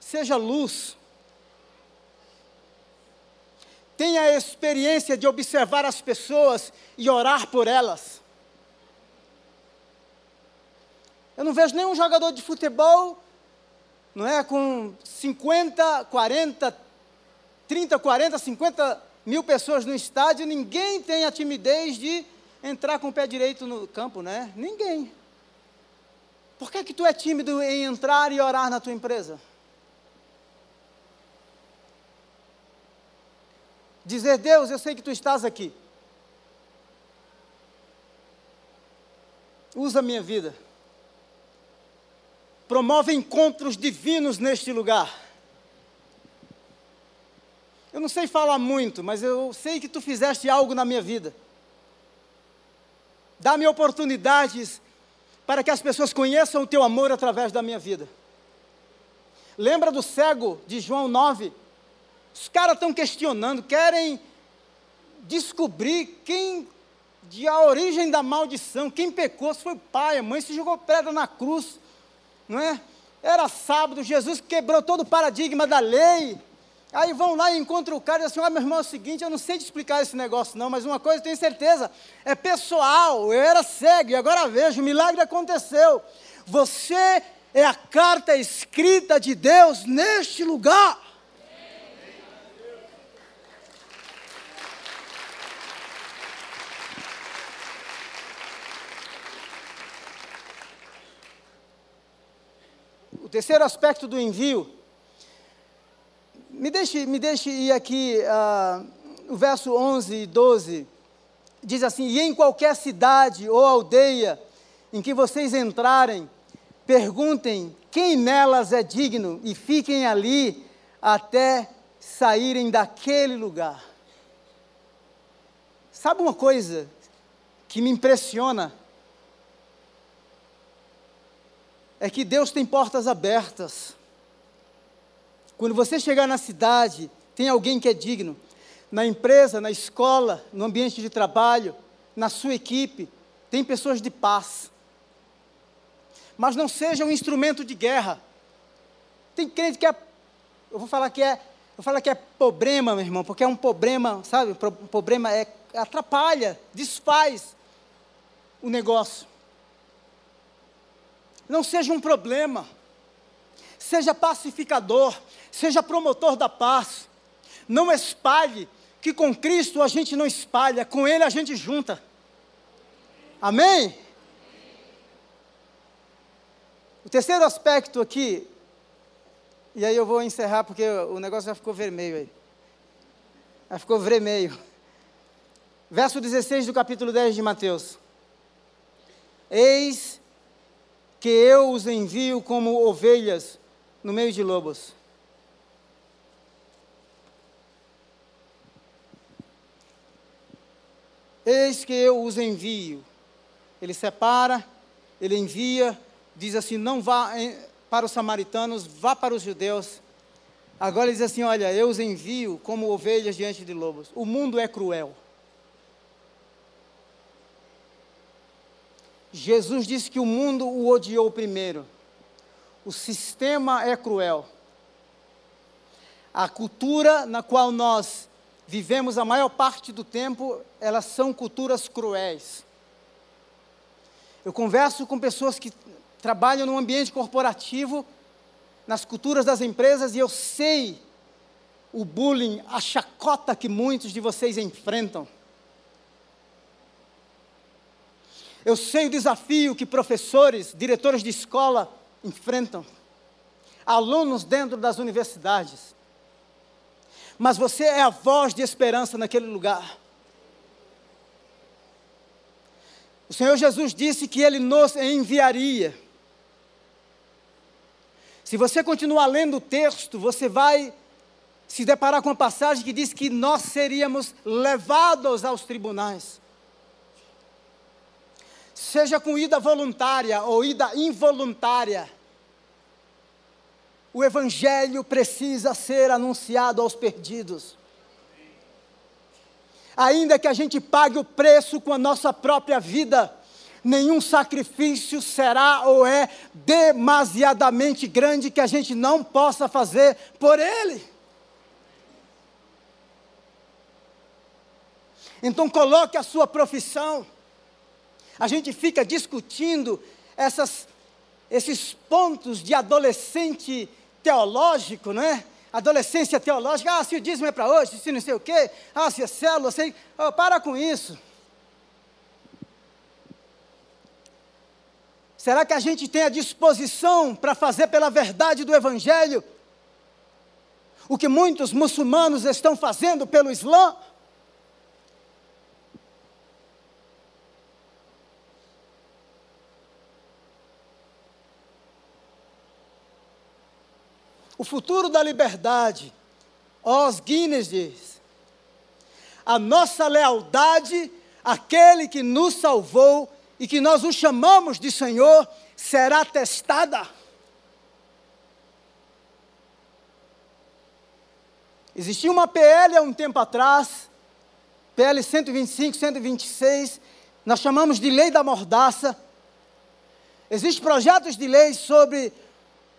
Seja luz tenha a experiência de observar as pessoas e orar por elas. Eu não vejo nenhum jogador de futebol, não é, com 50, 40, 30, 40, 50 mil pessoas no estádio, ninguém tem a timidez de entrar com o pé direito no campo, né? Ninguém. Por que, que tu é tímido em entrar e orar na tua empresa? Dizer, Deus, eu sei que tu estás aqui. Usa a minha vida. Promove encontros divinos neste lugar. Eu não sei falar muito, mas eu sei que tu fizeste algo na minha vida. Dá-me oportunidades para que as pessoas conheçam o teu amor através da minha vida. Lembra do cego de João 9? Os caras estão questionando, querem descobrir quem, de a origem da maldição, quem pecou, se foi o pai, a mãe, se jogou pedra na cruz, não é? Era sábado, Jesus quebrou todo o paradigma da lei. Aí vão lá e encontram o cara e dizem assim: ah, meu irmão, é o seguinte, eu não sei te explicar esse negócio, não, mas uma coisa eu tenho certeza, é pessoal, eu era cego e agora vejo, o milagre aconteceu. Você é a carta escrita de Deus neste lugar. Terceiro aspecto do envio, me deixe, me deixe ir aqui, uh, o verso 11 e 12. diz assim: E em qualquer cidade ou aldeia em que vocês entrarem, perguntem quem nelas é digno e fiquem ali até saírem daquele lugar. Sabe uma coisa que me impressiona? É que Deus tem portas abertas. Quando você chegar na cidade, tem alguém que é digno. Na empresa, na escola, no ambiente de trabalho, na sua equipe, tem pessoas de paz. Mas não seja um instrumento de guerra. Tem crente que é. Eu vou falar que é. Eu falo que é problema, meu irmão, porque é um problema, sabe? Um problema é atrapalha, desfaz o negócio. Não seja um problema. Seja pacificador, seja promotor da paz. Não espalhe, que com Cristo a gente não espalha, com Ele a gente junta. Amém? O terceiro aspecto aqui, e aí eu vou encerrar porque o negócio já ficou vermelho aí. Já ficou vermelho. Verso 16 do capítulo 10 de Mateus. Eis que eu os envio como ovelhas no meio de lobos. Eis que eu os envio. Ele separa, ele envia, diz assim: não vá para os samaritanos, vá para os judeus. Agora ele diz assim: olha, eu os envio como ovelhas diante de lobos. O mundo é cruel. Jesus disse que o mundo o odiou primeiro. O sistema é cruel. A cultura na qual nós vivemos a maior parte do tempo, elas são culturas cruéis. Eu converso com pessoas que trabalham no ambiente corporativo, nas culturas das empresas, e eu sei o bullying, a chacota que muitos de vocês enfrentam. Eu sei o desafio que professores, diretores de escola enfrentam, alunos dentro das universidades. Mas você é a voz de esperança naquele lugar. O Senhor Jesus disse que Ele nos enviaria. Se você continuar lendo o texto, você vai se deparar com a passagem que diz que nós seríamos levados aos tribunais. Seja com ida voluntária ou ida involuntária, o Evangelho precisa ser anunciado aos perdidos. Ainda que a gente pague o preço com a nossa própria vida, nenhum sacrifício será ou é demasiadamente grande que a gente não possa fazer por Ele. Então coloque a sua profissão. A gente fica discutindo essas, esses pontos de adolescente teológico, não é? Adolescência teológica, ah, se o dízimo é para hoje, se não sei o quê, ah, se é célula, sei. Oh, para com isso. Será que a gente tem a disposição para fazer pela verdade do Evangelho o que muitos muçulmanos estão fazendo pelo Islã? O futuro da liberdade, Os Guinness diz, a nossa lealdade àquele que nos salvou e que nós o chamamos de Senhor será testada. Existia uma PL há um tempo atrás, PL 125, 126, nós chamamos de lei da mordaça. Existem projetos de lei sobre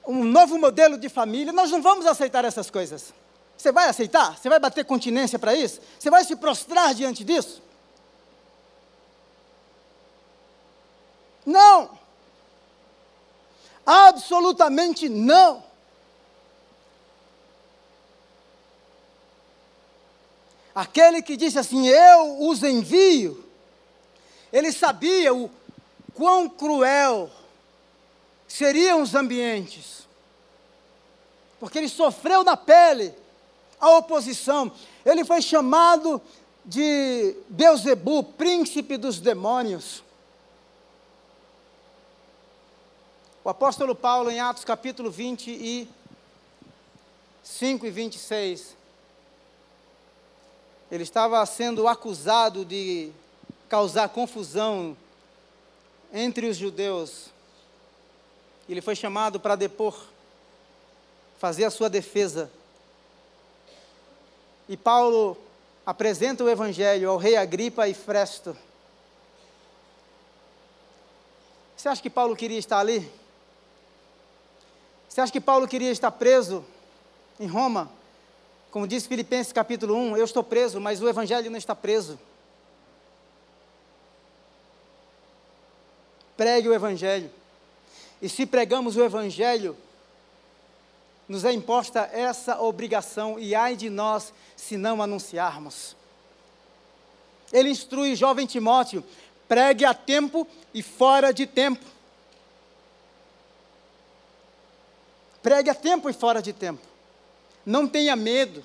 um novo modelo de família, nós não vamos aceitar essas coisas. Você vai aceitar? Você vai bater continência para isso? Você vai se prostrar diante disso? Não! Absolutamente não! Aquele que disse assim: Eu os envio, ele sabia o quão cruel seriam os ambientes. Porque ele sofreu na pele a oposição. Ele foi chamado de Beuzebu, príncipe dos demônios. O apóstolo Paulo, em Atos capítulo 25 e 26, ele estava sendo acusado de causar confusão entre os judeus. Ele foi chamado para depor, fazer a sua defesa. E Paulo apresenta o evangelho ao rei Agripa e Fresto. Você acha que Paulo queria estar ali? Você acha que Paulo queria estar preso em Roma? Como diz Filipenses capítulo 1, eu estou preso, mas o evangelho não está preso. Pregue o evangelho. E se pregamos o evangelho, nos é imposta essa obrigação, e ai de nós se não anunciarmos. Ele instrui o jovem Timóteo: pregue a tempo e fora de tempo. Pregue a tempo e fora de tempo. Não tenha medo.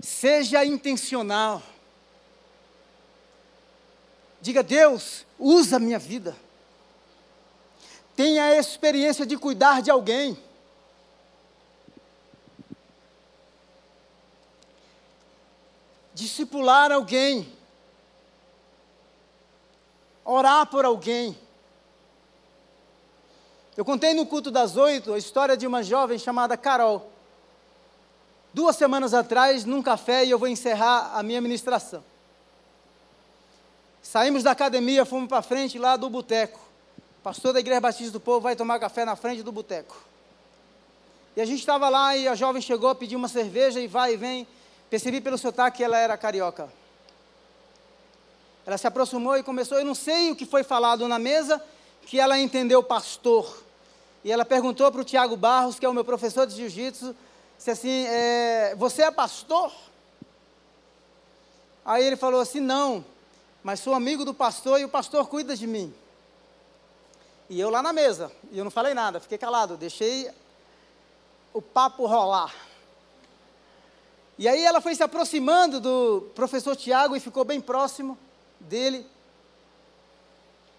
Seja intencional. Diga, Deus, usa a minha vida. Tenha a experiência de cuidar de alguém. Discipular alguém. Orar por alguém. Eu contei no culto das oito a história de uma jovem chamada Carol duas semanas atrás num café e eu vou encerrar a minha ministração. Saímos da academia, fomos para frente lá do boteco. Pastor da Igreja Batista do Povo vai tomar café na frente do boteco. E a gente estava lá e a jovem chegou, pediu uma cerveja e vai e vem. Percebi pelo sotaque que ela era carioca. Ela se aproximou e começou, eu não sei o que foi falado na mesa, que ela entendeu pastor. E ela perguntou para o Tiago Barros, que é o meu professor de jiu-jitsu, disse assim: é, Você é pastor? Aí ele falou assim: Não, mas sou amigo do pastor e o pastor cuida de mim. E eu lá na mesa, e eu não falei nada, fiquei calado, deixei o papo rolar. E aí ela foi se aproximando do professor Tiago e ficou bem próximo dele.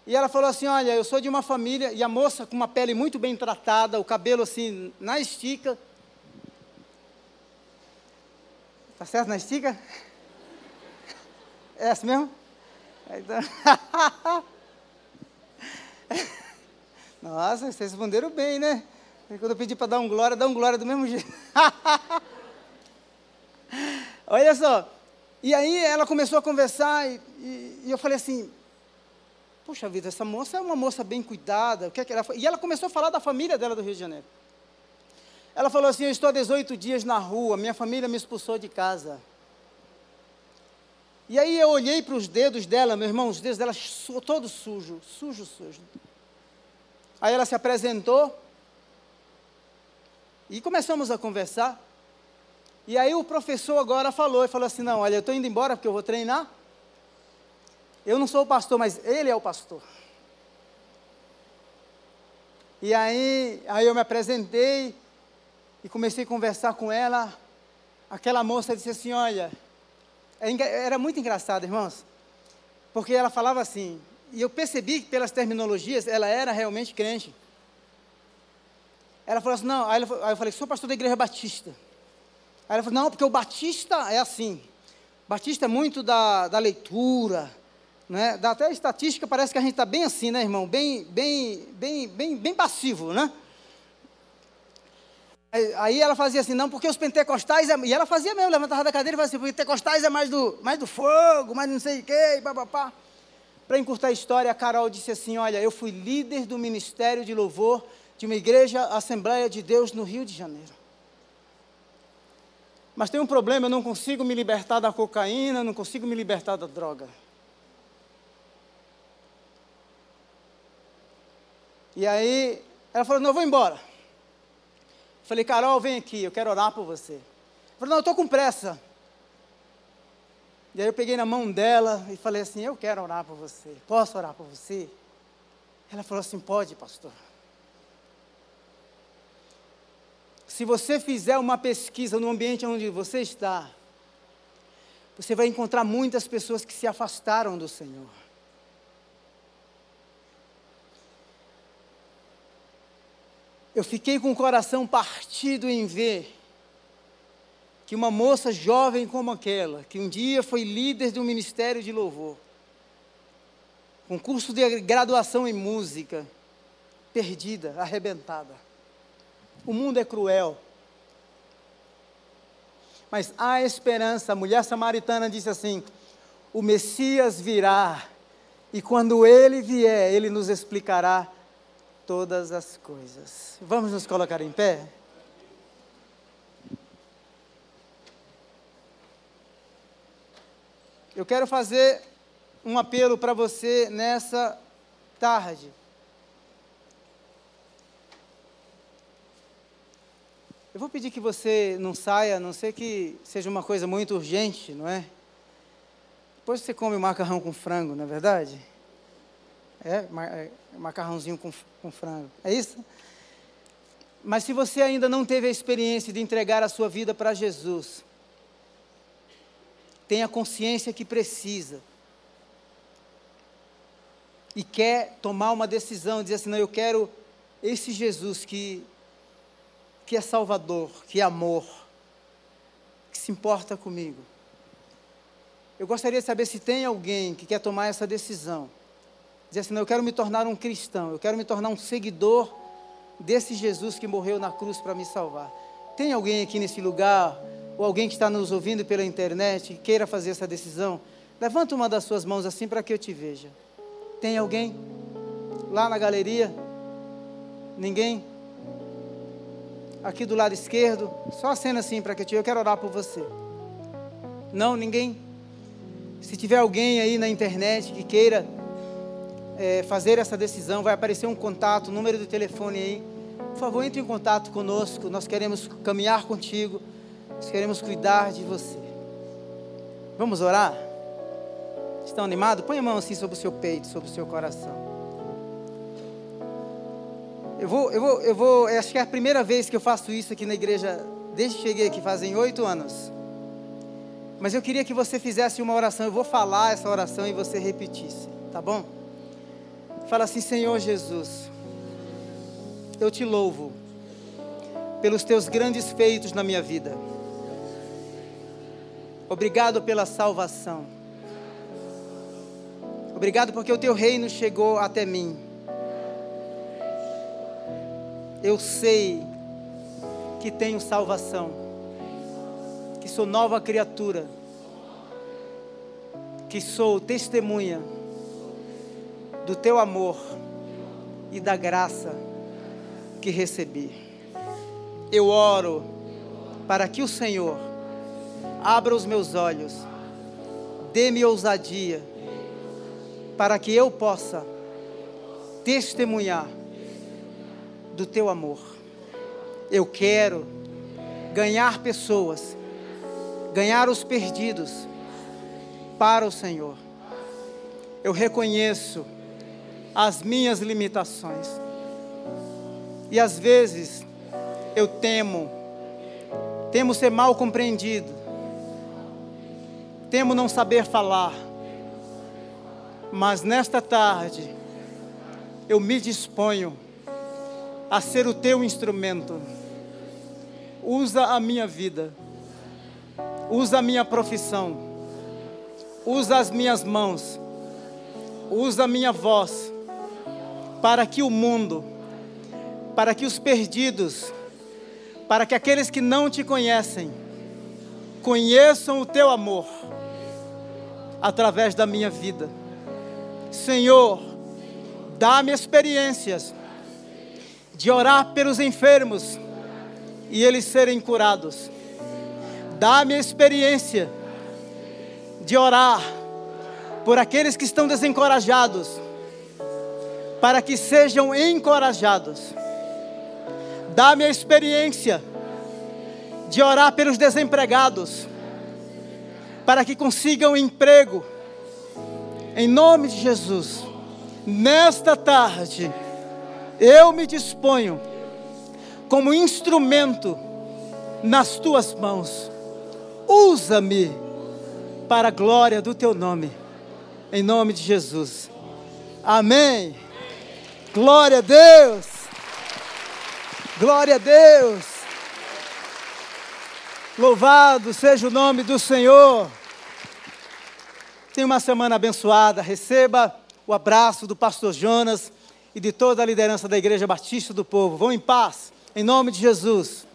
E ela falou assim: Olha, eu sou de uma família, e a moça com uma pele muito bem tratada, o cabelo assim na estica, Tá certo na estica? É assim mesmo? Então... Nossa, vocês responderam bem, né? Quando eu pedi para dar um glória, dá um glória do mesmo jeito. Olha só. E aí ela começou a conversar e, e, e, eu falei assim, puxa vida, essa moça é uma moça bem cuidada. O que é que ela E ela começou a falar da família dela do Rio de Janeiro. Ela falou assim: Eu estou há 18 dias na rua, minha família me expulsou de casa. E aí eu olhei para os dedos dela, meu irmão, os dedos dela todos sujos, sujo, sujo. Aí ela se apresentou e começamos a conversar. E aí o professor agora falou, e falou assim, não, olha, eu estou indo embora porque eu vou treinar. Eu não sou o pastor, mas ele é o pastor. E aí, aí eu me apresentei, e comecei a conversar com ela. Aquela moça disse assim: Olha, é era muito engraçado, irmãos, porque ela falava assim, e eu percebi que pelas terminologias ela era realmente crente. Ela falou assim: Não, aí, ela, aí eu falei: Sou pastor da igreja batista. Aí ela falou: Não, porque o batista é assim. Batista é muito da, da leitura, né? Dá até estatística, parece que a gente está bem assim, né, irmão? Bem, bem, bem, bem, bem passivo, né? Aí ela fazia assim, não, porque os pentecostais, é, e ela fazia mesmo, levantava da cadeira e fazia assim, porque pentecostais é mais do, mais do fogo, mais não sei o quê, papapá. Para encurtar a história, a Carol disse assim, olha, eu fui líder do ministério de louvor de uma igreja Assembleia de Deus no Rio de Janeiro. Mas tem um problema, eu não consigo me libertar da cocaína, não consigo me libertar da droga. E aí, ela falou, não, eu vou embora. Falei, Carol, vem aqui, eu quero orar por você. Falei, não, eu estou com pressa. E aí eu peguei na mão dela e falei assim, eu quero orar por você. Posso orar por você? Ela falou assim, pode, pastor. Se você fizer uma pesquisa no ambiente onde você está, você vai encontrar muitas pessoas que se afastaram do Senhor. Eu fiquei com o coração partido em ver que uma moça jovem como aquela, que um dia foi líder de um ministério de louvor, com curso de graduação em música, perdida, arrebentada. O mundo é cruel. Mas há esperança. A mulher samaritana disse assim: O Messias virá, e quando ele vier, ele nos explicará todas as coisas. Vamos nos colocar em pé? Eu quero fazer um apelo para você nessa tarde. Eu vou pedir que você não saia, a não ser que seja uma coisa muito urgente, não é? Depois você come o macarrão com frango, não é verdade? É, é, macarrãozinho com, com frango. É isso? Mas se você ainda não teve a experiência de entregar a sua vida para Jesus, tenha consciência que precisa. E quer tomar uma decisão, dizer assim: não, eu quero esse Jesus que que é Salvador, que é amor, que se importa comigo. Eu gostaria de saber se tem alguém que quer tomar essa decisão. Dizer assim, não, eu quero me tornar um cristão, eu quero me tornar um seguidor desse Jesus que morreu na cruz para me salvar. Tem alguém aqui nesse lugar, ou alguém que está nos ouvindo pela internet, que queira fazer essa decisão? Levanta uma das suas mãos assim para que eu te veja. Tem alguém? Lá na galeria? Ninguém? aqui do lado esquerdo, só a cena assim para que eu quero orar por você. Não, ninguém. Se tiver alguém aí na internet que queira é, fazer essa decisão, vai aparecer um contato, número de telefone aí. Por favor, entre em contato conosco. Nós queremos caminhar contigo. Nós queremos cuidar de você. Vamos orar? Estão animados? Põe a mão assim sobre o seu peito, sobre o seu coração. Eu vou, eu vou, eu vou, acho que é a primeira vez que eu faço isso aqui na igreja, desde que cheguei aqui, fazem oito anos. Mas eu queria que você fizesse uma oração, eu vou falar essa oração e você repetisse, tá bom? Fala assim, Senhor Jesus, eu te louvo pelos teus grandes feitos na minha vida. Obrigado pela salvação. Obrigado porque o teu reino chegou até mim eu sei que tenho salvação, que sou nova criatura, que sou testemunha do teu amor e da graça que recebi. Eu oro para que o Senhor abra os meus olhos, dê-me ousadia, para que eu possa testemunhar do teu amor. Eu quero ganhar pessoas, ganhar os perdidos para o Senhor. Eu reconheço as minhas limitações. E às vezes eu temo, temo ser mal compreendido, temo não saber falar. Mas nesta tarde eu me disponho a ser o teu instrumento. Usa a minha vida, usa a minha profissão, usa as minhas mãos, usa a minha voz, para que o mundo, para que os perdidos, para que aqueles que não te conhecem, conheçam o teu amor através da minha vida. Senhor, dá-me experiências de orar pelos enfermos e eles serem curados. Dá-me experiência de orar por aqueles que estão desencorajados, para que sejam encorajados. Dá-me a experiência de orar pelos desempregados, para que consigam emprego. Em nome de Jesus, nesta tarde, eu me disponho como instrumento nas tuas mãos. Usa-me para a glória do teu nome. Em nome de Jesus. Amém. Glória a Deus. Glória a Deus. Louvado seja o nome do Senhor. Tenha uma semana abençoada. Receba o abraço do pastor Jonas e de toda a liderança da Igreja Batista do Povo. Vão em paz, em nome de Jesus.